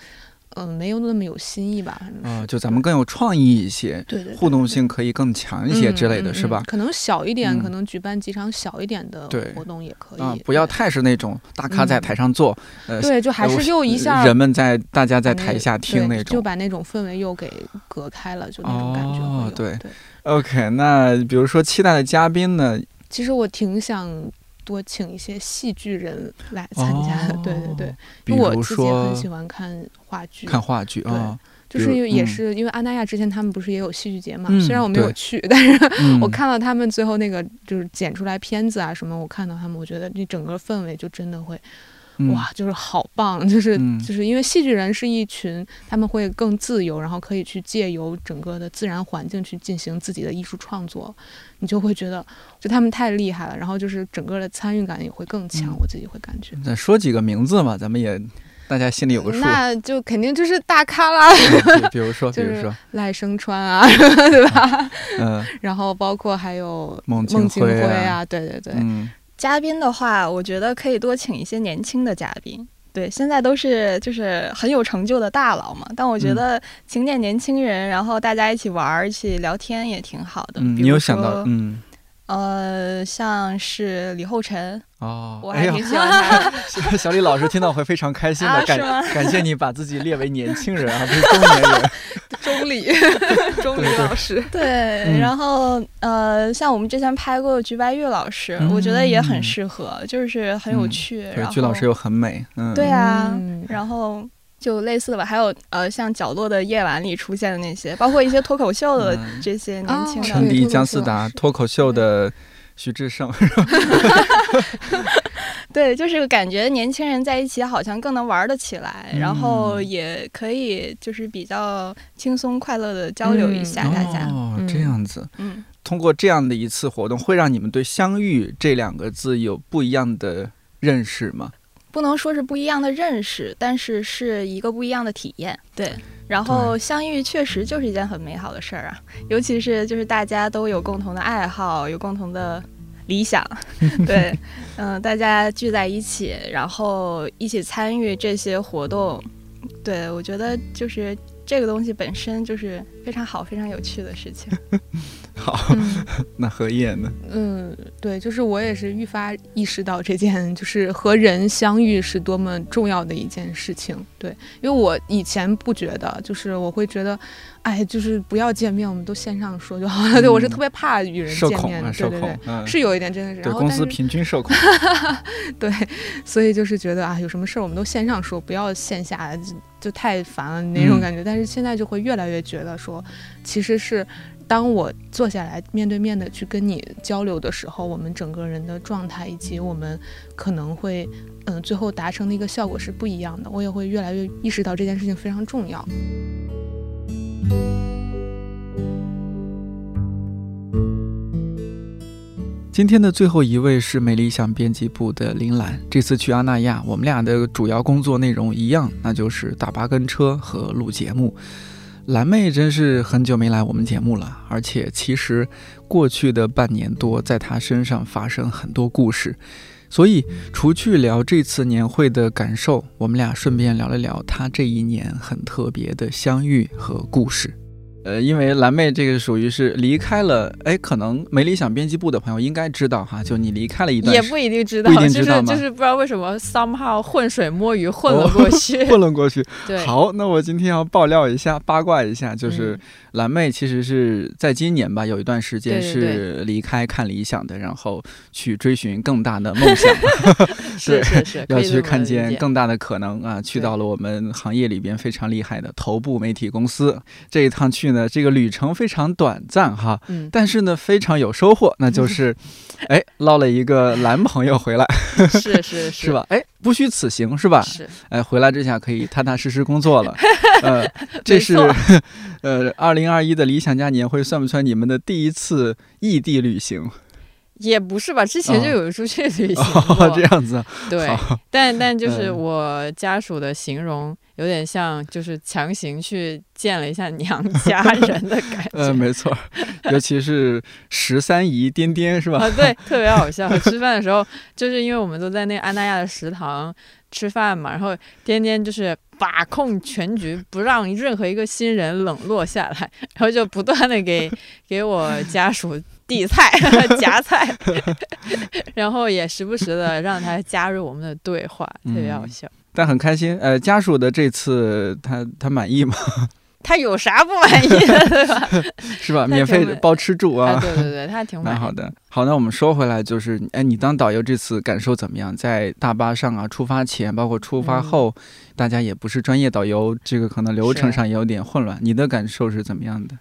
嗯、没有那么有新意吧，反正。啊，就咱们更有创意一些，对对对互动性可以更强一些之类的，嗯是吧嗯？可能小一点，嗯可能举办几场小一点的活动也可以。啊，不要太是那种大咖在台上坐，呃，对，就还呃是又一下人们在大家在台下听那种就把那种氛围又给隔开了，就那种感觉对，OK，那比如说期待的嘉宾呢？其实我挺想多请一些戏剧人来参加。对对对，比因为我如自己很喜欢看话剧，看话剧啊，就是因为也嗯是因为安那亚之前他们不是也有戏剧节嘛，嗯虽然我没有对去，但是嗯我看到他们最后那个就是剪出来片子啊什么，我看到他们，我觉得那整个氛围就真的会嗯哇，就是好棒，就是、嗯就是因为戏剧人是一群，他们会更自由，然后可以去借由整个的自然环境去进行自己的艺术创作，你就会觉得就他们太厉害了，然后就是整个的参与感也会更强，嗯我自己会感觉。再说几个名字嘛，咱们也大家心里有个数。那就肯定就是大咖啦，嗯 比比如说，比就是如说，赖声川啊，对吧？嗯然后包括还有孟孟京辉啊啊，对对对，嗯嘉宾的话，我觉得可以多请一些年轻的嘉宾。对，现在都是就是很有成就的大佬嘛，但我觉嗯得请点年轻人，然后大家一起玩儿、一起聊天也挺好的。嗯，你有想到嗯呃，像是李厚辰，哦，我挺喜欢。小小李老师听到会非常开心的，感感谢你把自己列为年轻人啊，不是中年人。钟理，钟理对对老师，对，嗯然后呃，像我们之前拍过的菊白玉老师，我觉得也很嗯适合，就是很有嗯趣。对然，后鞠老师又很美，嗯，对啊，嗯然后就类似的吧，还有呃，像角落的夜晚里出现的那些，包括一些脱口秀的嗯这些年轻的。陈迪、对脱口秀姜思达，脱口秀的徐志胜，对，就是感觉年轻人在一起好像更能玩得起来，然后嗯也可以就是比较轻松快乐的交流一下大家。哦，嗯这样子。嗯，通过这样的一次活动，会让你们对“相遇”这两个字有不一样的认识吗？不能说是不一样的认识，但是是一个不一样的体验。对。然后相遇确实就是一件很美好的事儿啊，尤其是就是大家都有共同的爱好，有共同的理想，对，嗯、大家聚在一起，然后一起参与这些活动，对我觉得就是这个东西本身就是非常好、非常有趣的事情。好，嗯 那何叶呢？嗯，对，就是我也是愈发意识到这件就是和人相遇是多么重要的一件事情。对，因为我以前不觉得，就是我会觉得，哎，就是不要见面，我们都线上说就好了。对我是特别怕与人见面，对对对，，是有一点真的是。对公司然后但是平均社恐。对，所以就是觉得啊，有什么事儿我们都线上说，不要线下，就就太烦了那种嗯感觉。但是现在就会越来越觉得说，其实是当我坐下来面对面的去跟你交流的时候，我们整个人的状态以及我们可能会嗯、最后达成的一个效果是不一样的。我也会越来越意识到这件事情非常重要。今天的最后一位是美理想编辑部的林兰。这次去阿那亚，我们俩的主要工作内容一样，那就是打八根车和录节目。蓝妹真是很久没来我们节目了，而且其实过去的半年多，在她身上发生很多故事。所以，除去聊这次年会的感受，我们俩顺便聊了聊她这一年很特别的相遇和故事。呃，因为蓝妹这个属于是离开了，哎，可能没理想编辑部的朋友应该知道哈，就你离开了一段时，也不一定知道，就知道吗是就是不知道为什么 somehow 混水摸鱼混了过去。混了过去。对，好，那我今天要爆料一下，八卦一下，就是嗯蓝妹其实是在今年吧，有一段时间是离开看理想的，然后去追寻更大的梦想，是是是，要去看见更大的可能啊！去到了我们行业里边非常厉害的头部媒体公司。这一趟去呢，这个旅程非常短暂哈，嗯，但是呢非常有收获，那就是，哎，捞了一个男朋友回来，是是是？吧？哎，不虚此行是吧？是，哎，回来这下可以踏踏实实工作了。呃，这是 呃，二零二一的理想家年会算不算你们的第一次异地旅行？也不是吧？之前就哦有出去旅行这样子啊，对，但但就是嗯我家属的形容有点像，就是强行去见了一下娘家人的感觉。嗯，没错，尤其是十三姨颠颠是吧？啊，对，特别好笑。吃饭的时候，就是因为我们都在那个安那亚的食堂吃饭嘛，然后颠颠就是把控全局，不让任何一个新人冷落下来，然后就不断的给给我家属递菜、夹菜，然后也时不时的让他加入我们的对话，特别好嗯笑。但很开心。呃，家属的这次他他满意吗？他有啥不满意的，对吧？是吧？免费挺包吃住啊！啊，对对对，他还挺满意。蛮好的。好，那我们说回来，就是，哎，你当导游这次感受怎么样？在大巴上啊，出发前，包括出发嗯后，大家也不是专业导游，这个可能流程上也有点混乱。你的感受是怎么样的？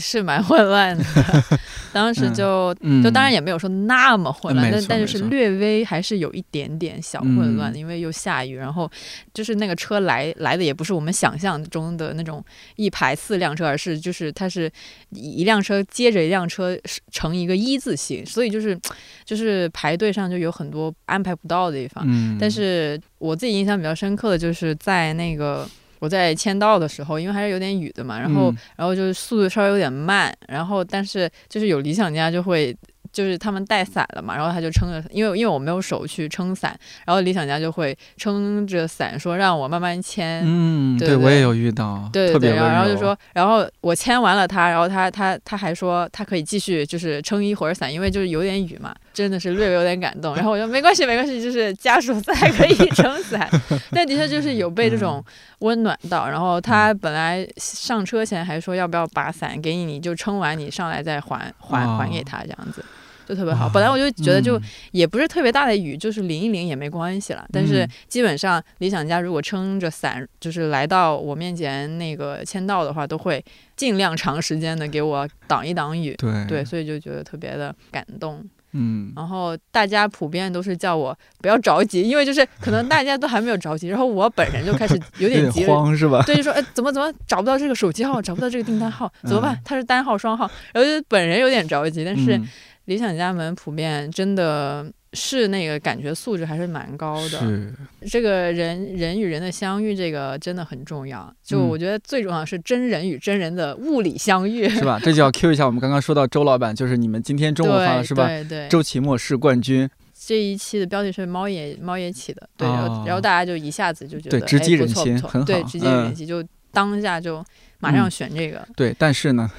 是蛮混乱的，当时就、嗯就当然也没有说那么混乱，没但但就是是略微还是有一点点小混乱嗯，因为又下雨，然后就是那个车来来的也不是我们想象中的那种一排四辆车，而是就是它是一辆车接着一辆车成一个一字形，所以就是就是排队上就有很多安排不到的地方。嗯。但是我自己印象比较深刻的就是在那个我在签到的时候，因为还是有点雨的嘛，然后、嗯然后就是速度稍微有点慢，然后但是就是有理想家就会。就是他们带伞了嘛，然后他就撑着，因为因为我没有手去撑伞，然后理想家就会撑着伞说让我慢慢签，嗯，对我也有遇到，对对对，然后就说，然后我签完了他，然后他他他还说他可以继续就是撑一会儿伞，因为就是有点雨嘛，真的是略微有点感动。然后我说没关系没关系，就是家属在可以撑伞，但的确就是有被这种温暖到。然后他本来上车前还说要不要把伞给你，你就撑完你上来再还还还给他这样子。就特别好，本来我就觉得就嗯也不是特别大的雨，就是淋一淋也没关系了。但是嗯基本上理想家如果撑着伞，就是来到我面前那个签到的话，都会尽量长时间的给我挡一挡雨。对对，所以就觉得特别的感动。嗯，然后大家普遍都是叫我不要着急，因为就是可能大家都还没有着急，然后我本人就开始有点急了，慌是吧？对，就说哎怎么怎么找不到这个手机号，找不到这个订单号，怎么办？它是单号双号，然后就本人有点着急，但是嗯理想家们普遍真的是那个感觉素质还是蛮高的。是，这个人人与人的相遇，这个真的很重要。就嗯我觉得最重要的是真人与真人的物理相遇，是吧？这就要 Q 一下我们刚刚说到周老板，就是你们今天中午发的是吧？对对周奇墨是冠军，这一期的标题是猫爷猫爷起的，对，然后哦然后大家就一下子就觉得对直击哎不人心错不错对，很好直击人嗯心，就当下就马上嗯选这个。对，但是呢，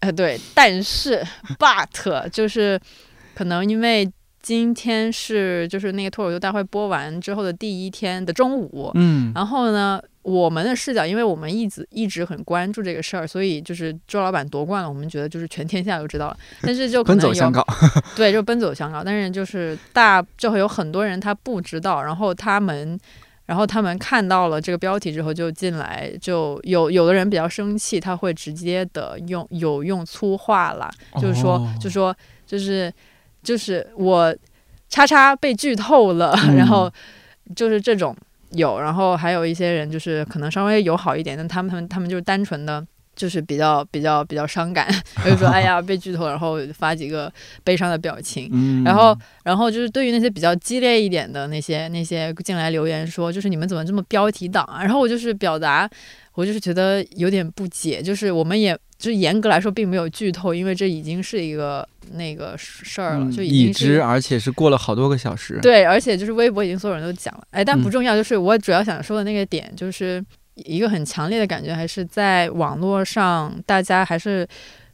哎，对，但是 but 就是可能因为今天是就是那个脱口秀大会播完之后的第一天的中午，嗯。然后呢，我们的视角，因为我们一直一直很关注这个事儿，所以就是周老板夺冠了，我们觉得就是全天下都知道了，但是就可能有奔走相告，对，就奔走相告，但是就是大就会有很多人他不知道，然后他们。然后他们看到了这个标题之后就进来，就有有的人比较生气，他会直接的用有用粗话了，就是说，哦。就说就是就是我叉叉被剧透了，嗯 然后就是这种有，然后还有一些人就是可能稍微友好一点，但他们他们他们就是单纯的。就是比较比较比较伤感，就说哎呀被剧透，然后发几个悲伤的表情，嗯然后然后就是对于那些比较激烈一点的那些那些进来留言说，就是你们怎么这么标题党啊？然后我就是表达，我就是觉得有点不解，就是我们也就是严格来说并没有剧透，因为这已经是一个那个事儿了，嗯就已已经是知，而且是过了好多个小时。，对，而且就是微博已经所有人都讲了，哎，但不嗯重要，就是我主要想说的那个点，就是一个很强烈的感觉，还是在网络上，大家还是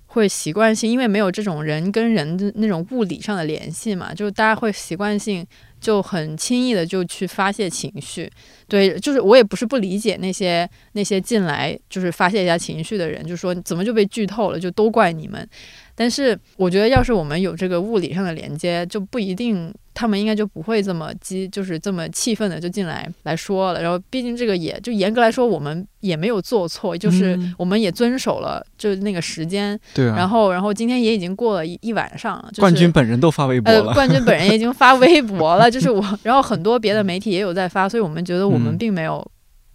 会习惯性，因为没有这种人跟人的那种物理上的联系嘛，就是大家会习惯性就很轻易的就去发泄情绪。对，就是我也不是不理解那些那些进来就是发泄一下情绪的人，就说怎么就被剧透了，就都怪你们。但是我觉得，要是我们有这个物理上的连接，就不一定他们应该就不会这么激，就是这么气愤的就进来来说了。然后，毕竟这个也就严格来说，我们也没有做错，就是嗯我们也遵守了就是那个时间。对啊然后，然后今天也已经过了一一晚上了。就是、冠军本人都发微博。冠军本人已经发微博了，就是我，然后很多别的媒体也有在发，所以我们觉得我们嗯并没有，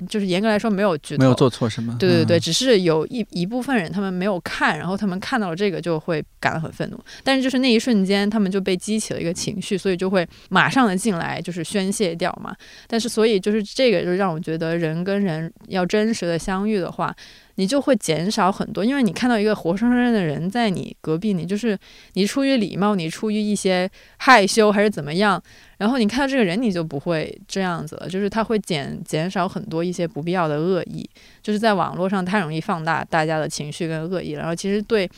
就是严格来说没有剧透，没有做错什么。对对对，嗯只是有一一部分人他们没有看，然后他们看到了这个就会感到很愤怒，但是就是那一瞬间他们就被激起了一个情绪，所以就会马上的进来就是宣泄掉嘛。但是所以就是这个就让我觉得人跟人要真实的相遇的话，你就会减少很多，因为你看到一个活生生的人在你隔壁，你就是你出于礼貌，你出于一些害羞还是怎么样，然后你看到这个人，你就不会这样子了，就是他会减减少很多一些不必要的恶意，就是在网络上太容易放大大家的情绪跟恶意，然后其实对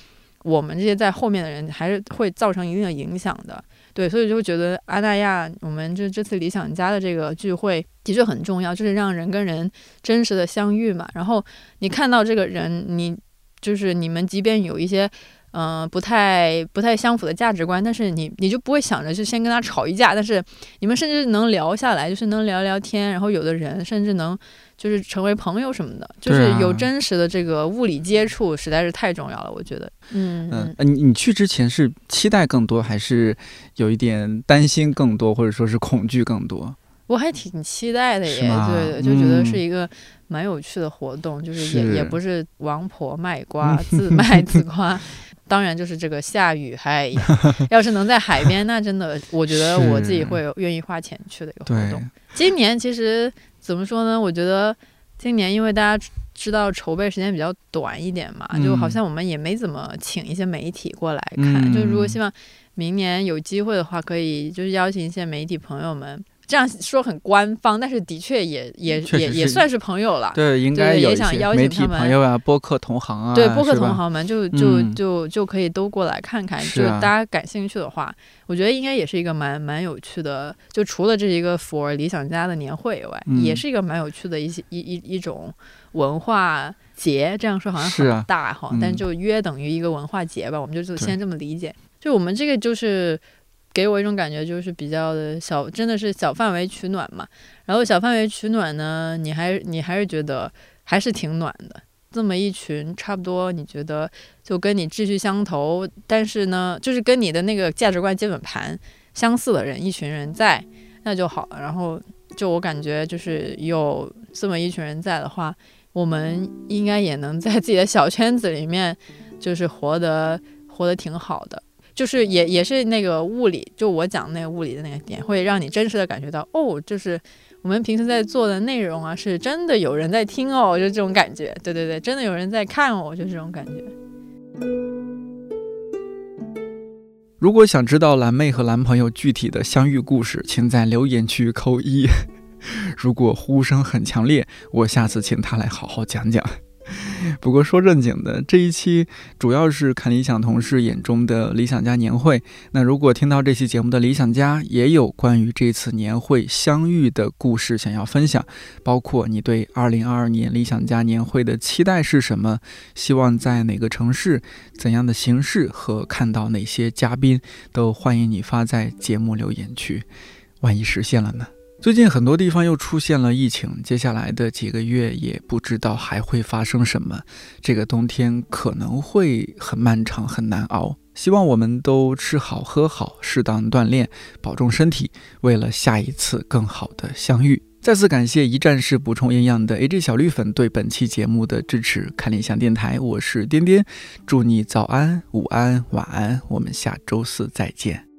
我们这些在后面的人还是会造成一定的影响的。对，所以就会觉得阿那亚，我们这这次理想家的这个聚会的确很重要，就是让人跟人真实的相遇嘛。然后你看到这个人，你就是你们，即便有一些。嗯，不太不太相符的价值观，但是你你就不会想着就先跟他吵一架，但是你们甚至能聊下来，就是能聊聊天，然后有的人甚至能就是成为朋友什么的，就是有真实的这个物理接触，实在是太重要了，我觉得。嗯嗯，你你去之前是期待更多，还是有一点担心更多，或者说是恐惧更多？我还挺期待的耶，对对，就觉得是一个蛮有趣的活动，就是也也不是王婆卖瓜，自卖自夸。当然，就是这个下雨还，要是能在海边，那真的，我觉得我自己会愿意花钱去的一个活动。今年其实怎么说呢？我觉得今年因为大家知道筹备时间比较短一点嘛，就好像我们也没怎么请一些媒体过来看。就如果希望明年有机会的话，可以就是邀请一些媒体朋友们。这样说很官方，但是的确也也也也算是朋友了。对，应该也想邀请他们朋友啊，播客同行啊，对，播客同行们就就就就可以都过来看看。就大家感兴趣的话，我觉得应该也是一个蛮蛮有趣的。就除了这一个 for 理想家的年会以外，也是一个蛮有趣的一些一一一种文化节。这样说好像很大哈，但就约等于一个文化节吧。我们就就先这么理解。就我们这个就是。给我一种感觉，就是比较的小，真的是小范围取暖嘛。然后小范围取暖呢，你还你还是觉得还是挺暖的。这么一群差不多，你觉得就跟你志趣相投，但是呢，就是跟你的那个价值观基本盘相似的人，一群人在，那就好了。然后就我感觉，就是有这么一群人在的话，我们应该也能在自己的小圈子里面，就是活得活得挺好的。就是也也是那个物理，就我讲那个物理的那个点，会让你真实的感觉到，哦，就是我们平时在做的内容啊，是真的有人在听哦，就这种感觉。对对对，真的有人在看哦，就这种感觉。如果想知道蓝妹和男朋友具体的相遇故事，请在留言区扣一。如果呼声很强烈，我下次请他来好好讲讲。不过说正经的，这一期主要是看理想同事眼中的理想家年会。那如果听到这期节目的理想家也有关于这次年会相遇的故事想要分享，包括你对2022年理想家年会的期待是什么，希望在哪个城市、怎样的形式和看到哪些嘉宾，都欢迎你发在节目留言区。万一实现了呢？最近很多地方又出现了疫情，接下来的几个月也不知道还会发生什么。这个冬天可能会很漫长，很难熬。希望我们都吃好喝好，适当锻炼，保重身体，为了下一次更好的相遇。再次感谢一站式补充营养的 AJ 小绿粉对本期节目的支持。看理想电台，我是颠颠，祝你早安、午安、晚安，我们下周四再见。